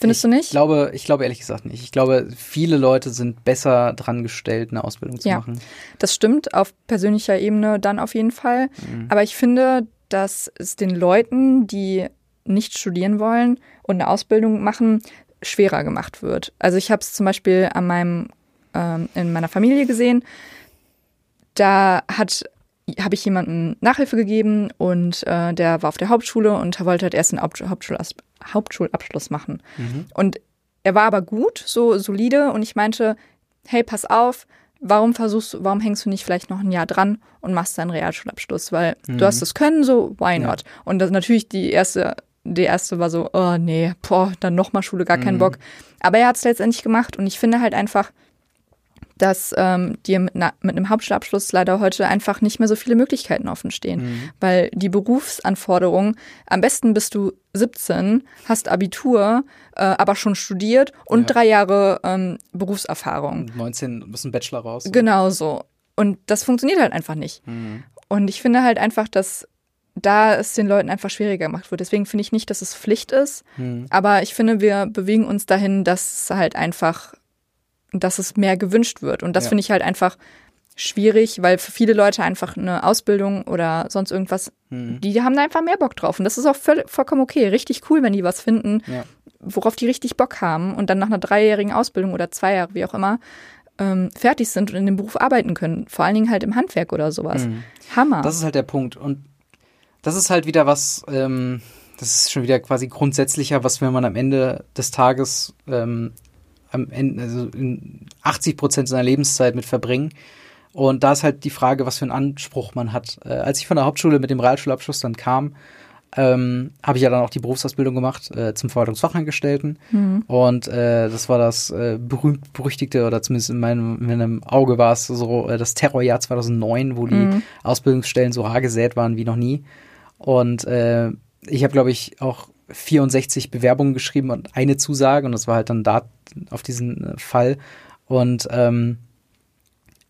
Findest ich du nicht? Glaube, ich glaube ehrlich gesagt nicht. Ich glaube, viele Leute sind besser dran gestellt, eine Ausbildung zu Ja. machen. Das stimmt auf persönlicher Ebene dann auf jeden Fall. Mhm. Aber ich finde, dass es den Leuten, die nicht studieren wollen und eine Ausbildung machen, schwerer gemacht wird. Also ich habe es zum Beispiel an meinem, ähm, in meiner Familie gesehen. Da hat habe ich jemandem Nachhilfe gegeben und äh, der war auf der Hauptschule und wollte halt erst einen Haupt Hauptschulas Hauptschulabschluss machen. Mhm. Und er war aber gut, so solide und ich meinte, hey, pass auf, warum versuchst du, warum hängst du nicht vielleicht noch ein Jahr dran und machst deinen Realschulabschluss? Weil du hast das Können, so why Ja. not? Und das natürlich die erste, die erste war so, oh nee, boah, dann nochmal Schule, gar keinen Bock. Aber er hat es letztendlich gemacht und ich finde halt einfach, dass ähm, dir mit, na, mit einem Hauptschulabschluss leider heute einfach nicht mehr so viele Möglichkeiten offen stehen. Mhm. Weil die Berufsanforderungen, am besten bist du 17, hast Abitur, äh, aber schon studiert und Ja. drei Jahre ähm, Berufserfahrung. Und 19 muss ein Bachelor raus. Genau so. Und das funktioniert halt einfach nicht. Mhm. Und ich finde halt einfach, dass da es den Leuten einfach schwieriger gemacht wird. Deswegen finde ich nicht, dass es Pflicht ist. Mhm. Aber ich finde, wir bewegen uns dahin, dass halt einfach, dass es mehr gewünscht wird. Und das Ja. finde ich halt einfach schwierig, weil für viele Leute einfach eine Ausbildung oder sonst irgendwas, Mhm. die haben da einfach mehr Bock drauf. Und das ist auch voll, vollkommen okay. Richtig cool, wenn die was finden, Ja. worauf die richtig Bock haben und dann nach einer dreijährigen Ausbildung oder zwei Jahre, wie auch immer, ähm, fertig sind und in dem Beruf arbeiten können. Vor allen Dingen halt im Handwerk oder sowas. Mhm. Hammer. Das ist halt der Punkt. Und das ist halt wieder was, ähm, das ist schon wieder quasi grundsätzlicher, was wenn man am Ende des Tages ähm, am Ende, also in 80 Prozent seiner Lebenszeit mit verbringen. Und da ist halt die Frage, was für einen Anspruch man hat. Äh, als ich von der Hauptschule mit dem Realschulabschluss dann kam, ähm, habe ich ja dann auch die Berufsausbildung gemacht äh, zum Verwaltungsfachangestellten. Mhm. Und äh, das war das äh, berühmt berüchtigte, oder zumindest in meinem, in meinem Auge war es so äh, das Terrorjahr 2009, wo die Mhm. Ausbildungsstellen so rar gesät waren wie noch nie. Und äh, ich habe, glaube ich, auch 64 Bewerbungen geschrieben und eine Zusage. Und das war halt dann da auf diesen äh, Fall. Und ähm,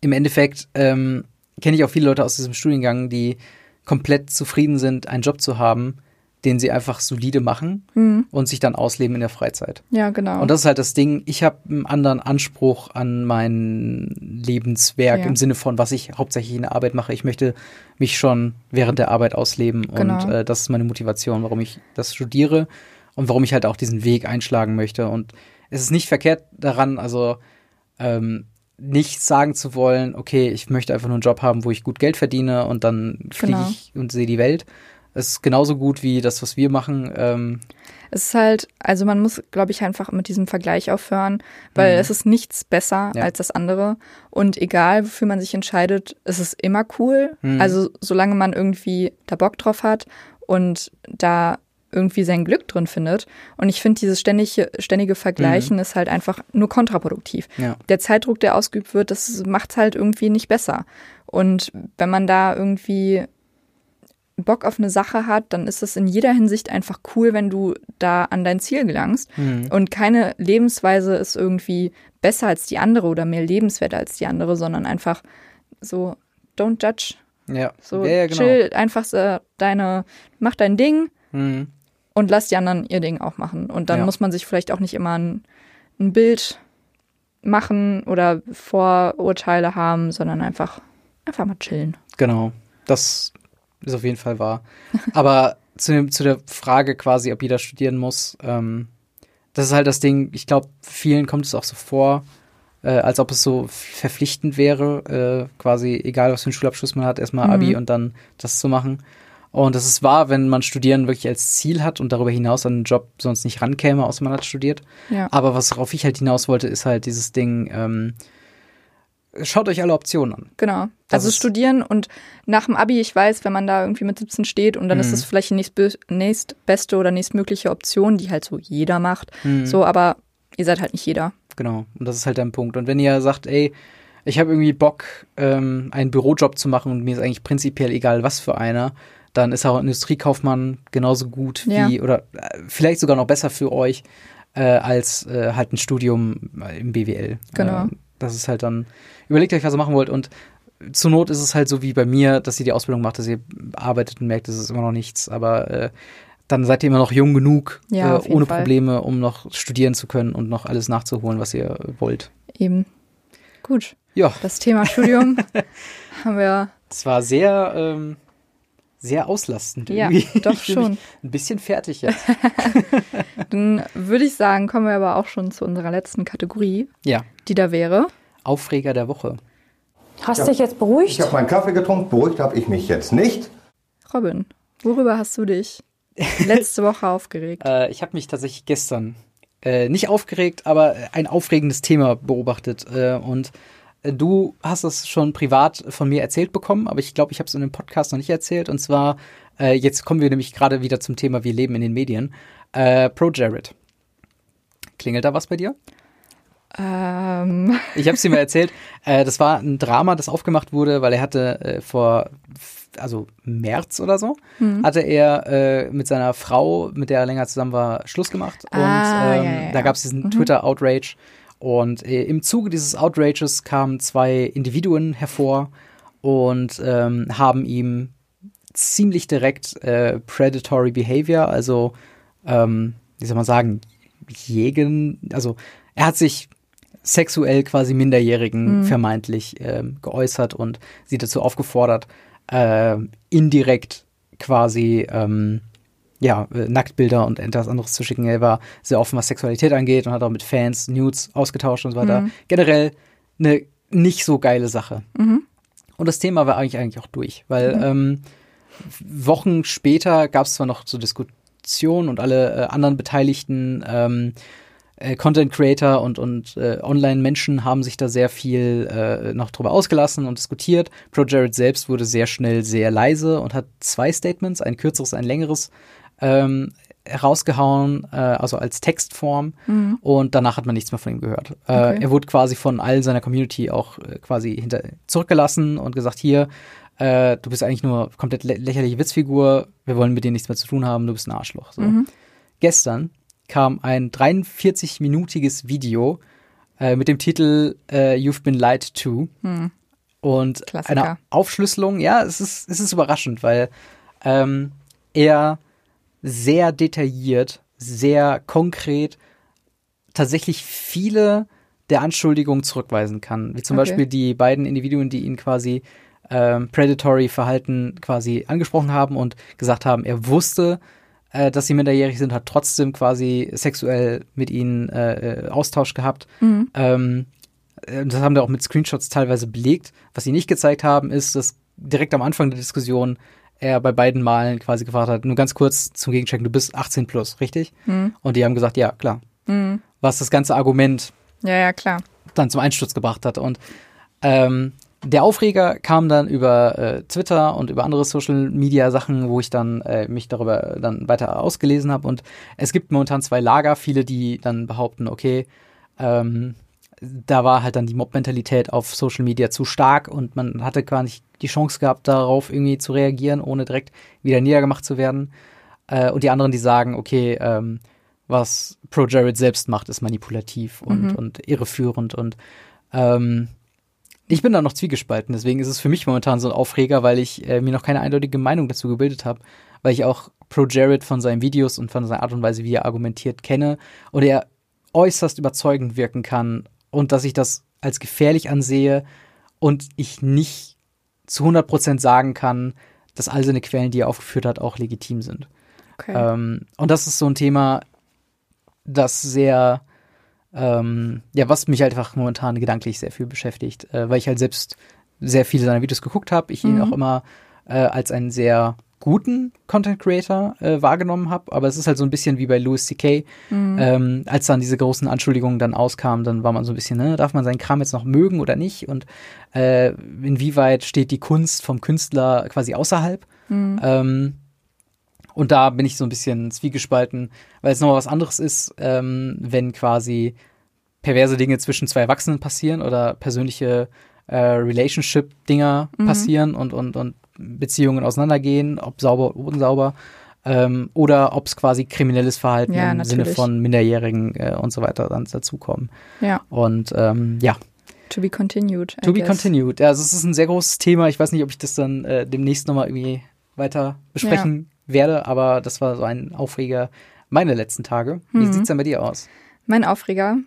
im Endeffekt ähm, kenne ich auch viele Leute aus diesem Studiengang, die komplett zufrieden sind, einen Job zu haben, den sie einfach solide machen Mhm. und sich dann ausleben in der Freizeit. Ja, genau. Und das ist halt das Ding, ich habe einen anderen Anspruch an mein Lebenswerk Ja. im Sinne von, was ich hauptsächlich in der Arbeit mache. Ich möchte mich schon während der Arbeit ausleben Genau. und äh, das ist meine Motivation, warum ich das studiere und warum ich halt auch diesen Weg einschlagen möchte. Und es ist nicht verkehrt daran, also ähm, nicht sagen zu wollen, okay, ich möchte einfach nur einen Job haben, wo ich gut Geld verdiene und dann fliege Genau. ich und sehe die Welt. Es ist genauso gut wie das, was wir machen. Ähm, Es ist halt, also man muss, glaube ich, einfach mit diesem Vergleich aufhören, weil Mhm. es ist nichts besser Ja. als das andere. Und egal, wofür man sich entscheidet, es ist immer cool. Mhm. Also solange man irgendwie da Bock drauf hat und da irgendwie sein Glück drin findet. Und ich finde, dieses ständige, ständige Vergleichen ist halt einfach nur kontraproduktiv. ja. Der Zeitdruck, der ausgeübt wird, das macht halt irgendwie nicht besser. Und wenn man da irgendwie Bock auf eine Sache hat, dann ist es in jeder Hinsicht einfach cool, wenn du da an dein Ziel gelangst. Mhm. Und keine Lebensweise ist irgendwie besser als die andere oder mehr lebenswert als die andere, sondern einfach so, don't judge. Ja. So, ja, ja, genau. chill, einfach so deine, mach dein Ding Mhm. und lass die anderen ihr Ding auch machen. Und dann Ja. muss man sich vielleicht auch nicht immer ein, ein Bild machen oder Vorurteile haben, sondern einfach, einfach mal chillen. Genau. Das ist auf jeden Fall wahr. Aber zu, dem, zu der Frage quasi, ob jeder studieren muss, ähm, das ist halt das Ding, ich glaube, vielen kommt es auch so vor, äh, als ob es so verpflichtend wäre, äh, quasi egal was für einen Schulabschluss man hat, erstmal Abi Mhm. und dann das zu machen. Und das ist wahr, wenn man Studieren wirklich als Ziel hat und darüber hinaus an einen Job sonst nicht rankäme, außer man hat studiert. Ja. Aber was worauf ich halt hinaus wollte, ist halt dieses Ding, ähm, schaut euch alle Optionen an. Genau. Das Also ist- studieren und nach dem Abi, ich weiß, wenn man da irgendwie mit 17 steht und dann ist Mhm. es vielleicht die nächstbe- nächstbeste oder nächstmögliche Option, die halt so jeder macht. Mhm. So, aber ihr seid halt nicht jeder. Genau. Und das ist halt ein Punkt. Und wenn ihr sagt, ey, ich habe irgendwie Bock, ähm, einen Bürojob zu machen und mir ist eigentlich prinzipiell egal, was für einer, dann ist auch ein Industriekaufmann genauso gut Ja. wie oder äh, vielleicht sogar noch besser für euch äh, als äh, halt ein Studium im BWL. Genau. Äh, das ist halt dann, überlegt euch, was ihr machen wollt und zur Not ist es halt so wie bei mir, dass ihr die Ausbildung macht, dass ihr arbeitet und merkt, es ist immer noch nichts, aber äh, dann seid ihr immer noch jung genug, Ja, äh, ohne Fall. Probleme, um noch studieren zu können und noch alles nachzuholen, was ihr wollt. Eben. Gut. Ja, Das Thema Studium haben wir. es war sehr, ähm, sehr auslastend. Ja, irgendwie. doch schon. Ein bisschen fertig jetzt. Dann würde ich sagen, kommen wir aber auch schon zu unserer letzten Kategorie, ja, die da wäre. Aufreger der Woche. Hast du dich jetzt beruhigt? Ich habe meinen Kaffee getrunken, beruhigt habe ich mich jetzt nicht. Robin, worüber hast du dich letzte Woche aufgeregt? Äh, ich habe mich tatsächlich gestern äh, nicht aufgeregt, aber ein aufregendes Thema beobachtet. Äh, und äh, du hast es schon privat von mir erzählt bekommen, aber ich glaube, ich habe es in dem Podcast noch nicht erzählt. Und zwar, äh, jetzt kommen wir nämlich gerade wieder zum Thema Wir leben in den Medien. Äh, Pro Jared. Klingelt da was bei dir? Ähm, Ich habe es dir mal erzählt. Äh, das war ein Drama, das aufgemacht wurde, weil er hatte äh, vor, also März oder so, hatte er äh, mit seiner Frau, mit der er länger zusammen war, Schluss gemacht. Und Ah, ähm, ja, ja, da gab es diesen Twitter-Outrage. Und äh, im Zuge dieses Outrages kamen zwei Individuen hervor und ähm, haben ihm ziemlich direkt äh, predatory behavior, also ähm, wie soll man sagen, jägen, also er hat sich sexuell quasi Minderjährigen vermeintlich ähm, geäußert und sie dazu aufgefordert, ähm, indirekt quasi ähm, ja, äh, Nacktbilder und etwas anderes zu schicken. Er war sehr offen, was Sexualität angeht und hat auch mit Fans Nudes ausgetauscht und so weiter. Generell eine nicht so geile Sache. Und das Thema war eigentlich eigentlich auch durch, weil ähm, Wochen später gab es zwar noch so Diskussionen und alle äh, anderen Beteiligten ähm, äh, Content Creator und, und äh, Online-Menschen haben sich da sehr viel äh, noch drüber ausgelassen und diskutiert. Pro Jared selbst wurde sehr schnell sehr leise und hat zwei Statements, ein kürzeres, ein längeres, ähm, herausgehauen, äh, also als Textform. Und danach hat man nichts mehr von ihm gehört. Äh, Okay. Er wurde quasi von all seiner Community auch äh, quasi hinter zurückgelassen und gesagt, hier, äh, du bist eigentlich nur komplett lä lächerliche Witzfigur, wir wollen mit dir nichts mehr zu tun haben, du bist ein Arschloch. So. Gestern kam ein 43-minütiges Video äh, mit dem Titel äh, You've Been Lied to. Und Klassiker. eine Aufschlüsselung, ja, es ist, es ist überraschend, weil ähm, er sehr detailliert, sehr konkret tatsächlich viele der Anschuldigungen zurückweisen kann. Wie zum Okay. Beispiel die beiden Individuen, die ihn quasi ähm, predatory Verhalten quasi angesprochen haben und gesagt haben, er wusste, äh, dass sie minderjährig sind, hat trotzdem quasi sexuell mit ihnen äh, äh, Austausch gehabt. Ähm, äh, das haben wir auch mit Screenshots teilweise belegt. Was sie nicht gezeigt haben, ist, dass direkt am Anfang der Diskussion er bei beiden Malen quasi gefragt hat, nur ganz kurz zum Gegenchecken, du bist 18 plus, richtig? Und die haben gesagt, ja, klar. Was das ganze Argument ja, ja, klar. dann zum Einsturz gebracht hat. Und ähm, der Aufreger kam dann über äh, Twitter und über andere Social Media Sachen, wo ich dann äh, mich darüber dann weiter ausgelesen habe. Und es gibt momentan zwei Lager, viele, die dann behaupten, okay, ähm, da war halt dann die Mob-Mentalität auf Social Media zu stark und man hatte gar nicht die Chance gehabt, darauf irgendwie zu reagieren, ohne direkt wieder niedergemacht zu werden. Äh, und die anderen, die sagen, okay, ähm, was Pro Jared selbst macht, ist manipulativ und, und irreführend und ähm, ich bin da noch zwiegespalten, deswegen ist es für mich momentan so ein Aufreger, weil ich äh, mir noch keine eindeutige Meinung dazu gebildet habe, weil ich auch Pro Jared von seinen Videos und von seiner Art und Weise, wie er argumentiert, kenne und er äußerst überzeugend wirken kann und dass ich das als gefährlich ansehe und ich nicht zu 100% sagen kann, dass all seine Quellen, die er aufgeführt hat, auch legitim sind. Okay. Ähm, und das ist so ein Thema, das sehr ähm, ja, was mich halt einfach momentan gedanklich sehr viel beschäftigt, äh, weil ich halt selbst sehr viele seiner Videos geguckt habe. Ich ihn Mhm. auch immer äh, als einen sehr guten Content Creator äh, wahrgenommen habe, aber es ist halt so ein bisschen wie bei Louis C.K. Mhm. Ähm, als dann diese großen Anschuldigungen dann auskamen, dann war man so ein bisschen, ne, darf man seinen Kram jetzt noch mögen oder nicht? Und äh, inwieweit steht die Kunst vom Künstler quasi außerhalb? Mhm. Ähm, und da bin ich so ein bisschen zwiegespalten, weil es nochmal was anderes ist, ähm, wenn quasi perverse Dinge zwischen zwei Erwachsenen passieren oder persönliche äh, Relationship-Dinger Mhm. passieren und, und, und Beziehungen auseinandergehen, ob sauber oder unsauber. Ähm, oder ob es quasi kriminelles Verhalten Ja, im Sinne von Minderjährigen äh, und so weiter dann dazukommen. Ja, Und ähm, ja, to be continued. I to be guess. continued. Ja, also es ist ein sehr großes Thema. Ich weiß nicht, ob ich das dann äh, demnächst nochmal irgendwie weiter besprechen werde, aber das war so ein Aufreger meine letzten Tage. Wie Mhm. sieht's denn bei dir aus? Mein Aufreger.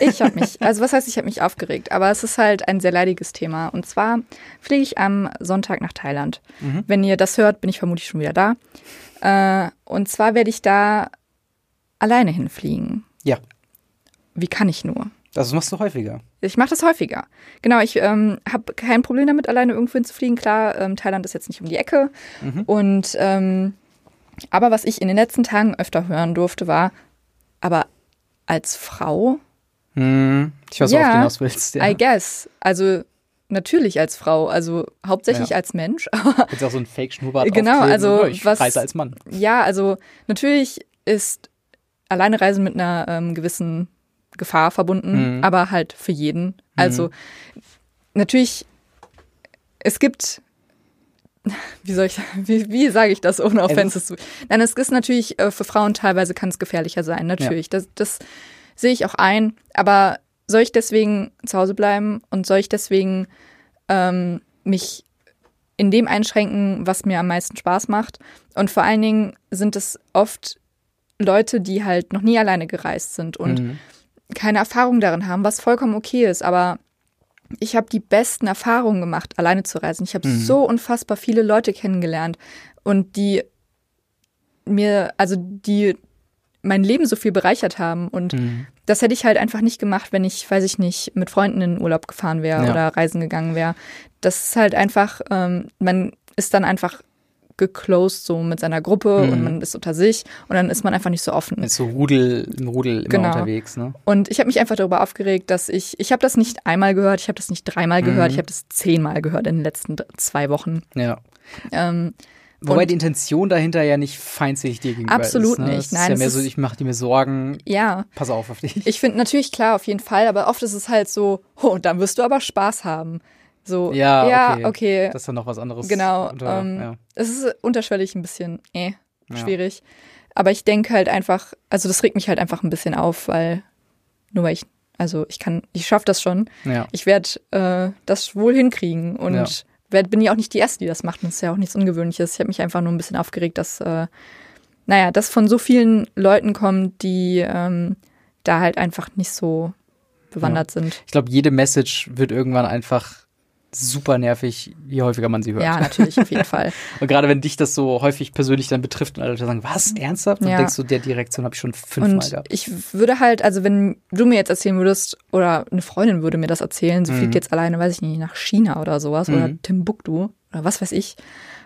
Ich habe mich, also was heißt, ich habe mich aufgeregt, aber es ist halt ein sehr leidiges Thema. Und zwar fliege ich am Sonntag nach Thailand. Mhm. Wenn ihr das hört, bin ich vermutlich schon wieder da. Äh, und zwar werde ich da alleine hinfliegen. Ja, Wie kann ich nur? Das machst du häufiger. Ich mache das häufiger. Genau, ich ähm, habe kein Problem damit, alleine irgendwo hinzufliegen. Klar, ähm, Thailand ist jetzt nicht um die Ecke. Und ähm, aber was ich in den letzten Tagen öfter hören durfte, war, aber als Frau, Hm, ich weiß, Ja, worauf du hinaus willst. Ja. I guess. Also natürlich als Frau, also hauptsächlich Ja. als Mensch. Aber Jetzt auch so ein Fake-Schnurrbart Genau, also Ja, ich was- reise als Mann. ja, also natürlich ist alleine Reisen mit einer ähm, gewissen Gefahr verbunden, Mhm. aber halt für jeden. Also natürlich, es gibt, wie soll ich, wie, wie sage ich das ohne Offenses zu? Nein, es ist natürlich äh, für Frauen teilweise kann es gefährlicher sein, natürlich. Das, das sehe ich auch ein. Aber soll ich deswegen zu Hause bleiben und soll ich deswegen ähm, mich in dem einschränken, was mir am meisten Spaß macht? Und vor allen Dingen sind es oft Leute, die halt noch nie alleine gereist sind und Mhm. Keine Erfahrung darin haben, was vollkommen okay ist. Aber ich habe die besten Erfahrungen gemacht, alleine zu reisen. Ich habe Mhm. so unfassbar viele Leute kennengelernt und die mir, also die mein Leben so viel bereichert haben. Und Mhm. das hätte ich halt einfach nicht gemacht, wenn ich, weiß ich nicht, mit Freunden in den Urlaub gefahren wäre Ja. oder reisen gegangen wäre. Das ist halt einfach, ähm, man ist dann einfach geclosed so mit seiner Gruppe Mhm. und man ist unter sich und dann ist man einfach nicht so offen. Ist so Rudel, im Rudel immer Genau. unterwegs, ne? Und ich habe mich einfach darüber aufgeregt, dass ich, ich habe das nicht einmal gehört, ich habe das nicht dreimal gehört, ich habe das zehnmal gehört in den letzten zwei Wochen. Ja. Ähm, Wobei Und- die Intention dahinter ja nicht feindselig dir gegenüber Absolut ist. Ne? nicht. Es ist Nein, ja mehr so, ich mache dir mir Sorgen, ja, pass auf auf dich. ich finde natürlich klar, auf jeden Fall, aber oft ist es halt so, oh, dann wirst du aber Spaß haben. So, Ja, ja okay. okay. Das ist dann noch was anderes. Genau. Unter, ähm, ja. Es ist unterschwellig ein bisschen Ja. schwierig. Aber ich denke halt einfach, also das regt mich halt einfach ein bisschen auf, weil nur weil ich, also ich kann, ich schaffe das schon. ja. Ich werde äh, das wohl hinkriegen und Ja. werd, bin ja auch nicht die Erste, die das macht. Und das ist ja auch nichts Ungewöhnliches. Ich habe mich einfach nur ein bisschen aufgeregt, dass, äh, naja, das von so vielen Leuten kommt, die ähm, da halt einfach nicht so bewandert sind. Ich glaube, jede Message wird irgendwann einfach super nervig, je häufiger man sie hört. Ja, natürlich, auf jeden Fall. Und gerade wenn dich das so häufig persönlich dann betrifft und alle Leute sagen, was, ernsthaft? Und Ja. denkst du, der Direktion habe ich schon fünfmal Und gehabt. ich würde halt, also wenn du mir jetzt erzählen würdest, oder eine Freundin würde mir das erzählen, sie Mhm. fliegt jetzt alleine, weiß ich nicht, nach China oder sowas, oder Mhm. Timbuktu, oder was weiß ich,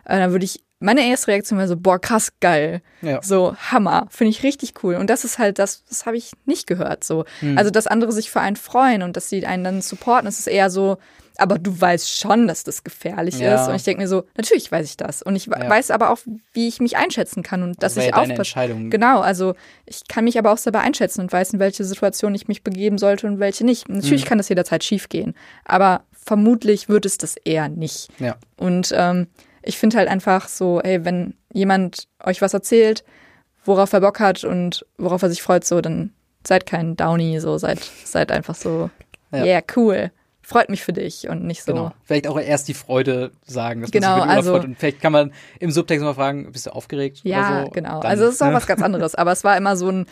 äh, dann würde ich, meine erste Reaktion wäre so, boah, krass, geil. Ja. So, Hammer, finde ich richtig cool. Und das ist halt das, das habe ich nicht gehört. So. Mhm. Also, dass andere sich für einen freuen und dass sie einen dann supporten, das ist eher so, aber du weißt schon, dass das gefährlich Ja. ist. Und ich denke mir so, natürlich weiß ich das. Und ich Ja. weiß aber auch, wie ich mich einschätzen kann und dass war ich aufpasse. Genau, also ich kann mich aber auch selber einschätzen und weiß, in welche Situation ich mich begeben sollte und welche nicht. Natürlich Mhm. kann das jederzeit schief gehen, aber vermutlich wird es das eher nicht. Ja. Und ähm, ich finde halt einfach so, ey, wenn jemand euch was erzählt, worauf er Bock hat und worauf er sich freut, so, dann seid kein Downy, so, seid, seid einfach so, Ja. yeah, cool. Freut mich für dich und nicht so. Genau. Vielleicht auch erst die Freude sagen, dass Genau, man sich Urlaub also- freut. Und vielleicht kann man im Subtext mal fragen, bist du aufgeregt? Ja, so? genau. Dann, also es ist auch ne? was ganz anderes. Aber es war immer so ein,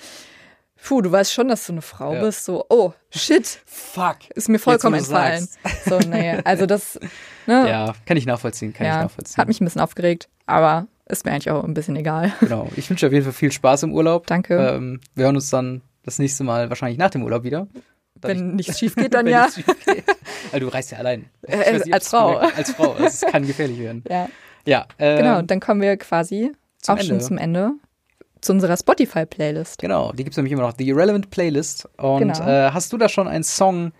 puh, du weißt schon, dass du eine Frau Ja. bist. So, oh, shit, Fuck. ist mir vollkommen Jetzt, entfallen. So, nee, also das, ne, Ja, kann ich nachvollziehen, kann ich ja, nachvollziehen. hat mich ein bisschen aufgeregt, aber ist mir eigentlich auch ein bisschen egal. Genau. Ich wünsche auf jeden Fall viel Spaß im Urlaub. Danke. Ähm, wir hören uns dann Das nächste Mal wahrscheinlich nach dem Urlaub wieder. Wenn nichts schief geht, dann ja. schief geht. Weil du reist ja allein. Äh, nicht, als Frau. gemerkt- Als Frau. Also Es kann gefährlich werden. Ja, Ja, ähm, genau. Und dann kommen wir quasi zum auch schon Ende. zum Ende zu unserer Spotify-Playlist. Genau, die gibt's nämlich immer noch. The Irrelevant Playlist. Und Genau. äh, hast du da schon einen Song,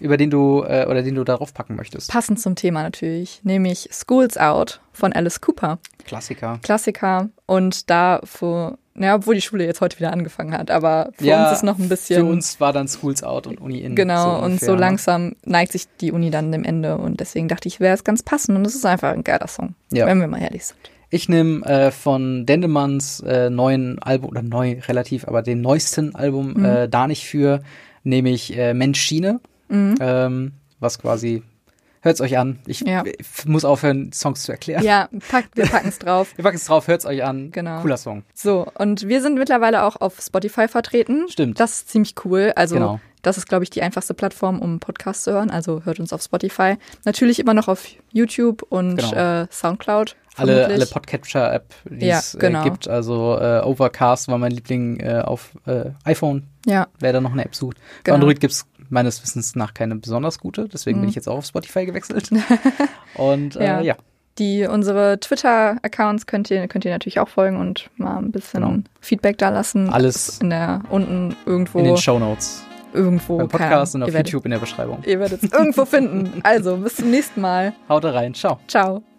über den du äh, oder den du darauf packen möchtest? Passend zum Thema natürlich, nämlich School's Out von Alice Cooper. Klassiker. Klassiker. Und da für, naja, obwohl die Schule jetzt heute wieder angefangen hat, aber für uns ist noch ein bisschen. Für uns war dann Schools out und Uni in. Genau, und ungefähr, so ne? langsam neigt sich die Uni dann dem Ende und deswegen dachte ich, wäre es ganz passend und es ist einfach ein geiler Song, Ja. wenn wir mal ehrlich sind. Ich nehme äh, von Dendemanns äh, neuen Album, oder neu relativ, aber den neuesten Album, Mhm. äh, da nicht für, nehme ich äh, Mensch Schiene, ähm, was quasi, hört's euch an. Ich Ja. muss aufhören, Songs zu erklären. Ja, pack, wir packen es drauf. Wir packen es drauf, hört's euch an. Genau. Cooler Song. So, und wir sind mittlerweile auch auf Spotify vertreten. Stimmt. Das ist ziemlich cool. Also, Genau. das ist, glaube ich, die einfachste Plattform, um Podcasts zu hören. Also hört uns auf Spotify. Natürlich immer noch auf YouTube und Genau. äh, Soundcloud. Alle, alle Podcatcher-App, die Ja, es genau. äh, gibt. Also äh, Overcast war mein Liebling äh, auf äh, iPhone, Ja, wer da noch eine App sucht. Genau. Android gibt's meines Wissens nach keine besonders gute, deswegen Mhm. bin ich jetzt auch auf Spotify gewechselt. Und äh, Ja. ja. die unsere Twitter-Accounts könnt ihr, könnt ihr natürlich auch folgen und mal ein bisschen Genau. Feedback da lassen. Alles in der unten irgendwo in den Shownotes. irgendwo Beim keine Podcast und auf ihr werdet, YouTube in der Beschreibung. Ihr werdet es irgendwo finden. Also bis zum nächsten Mal. Haut rein, ciao. Ciao.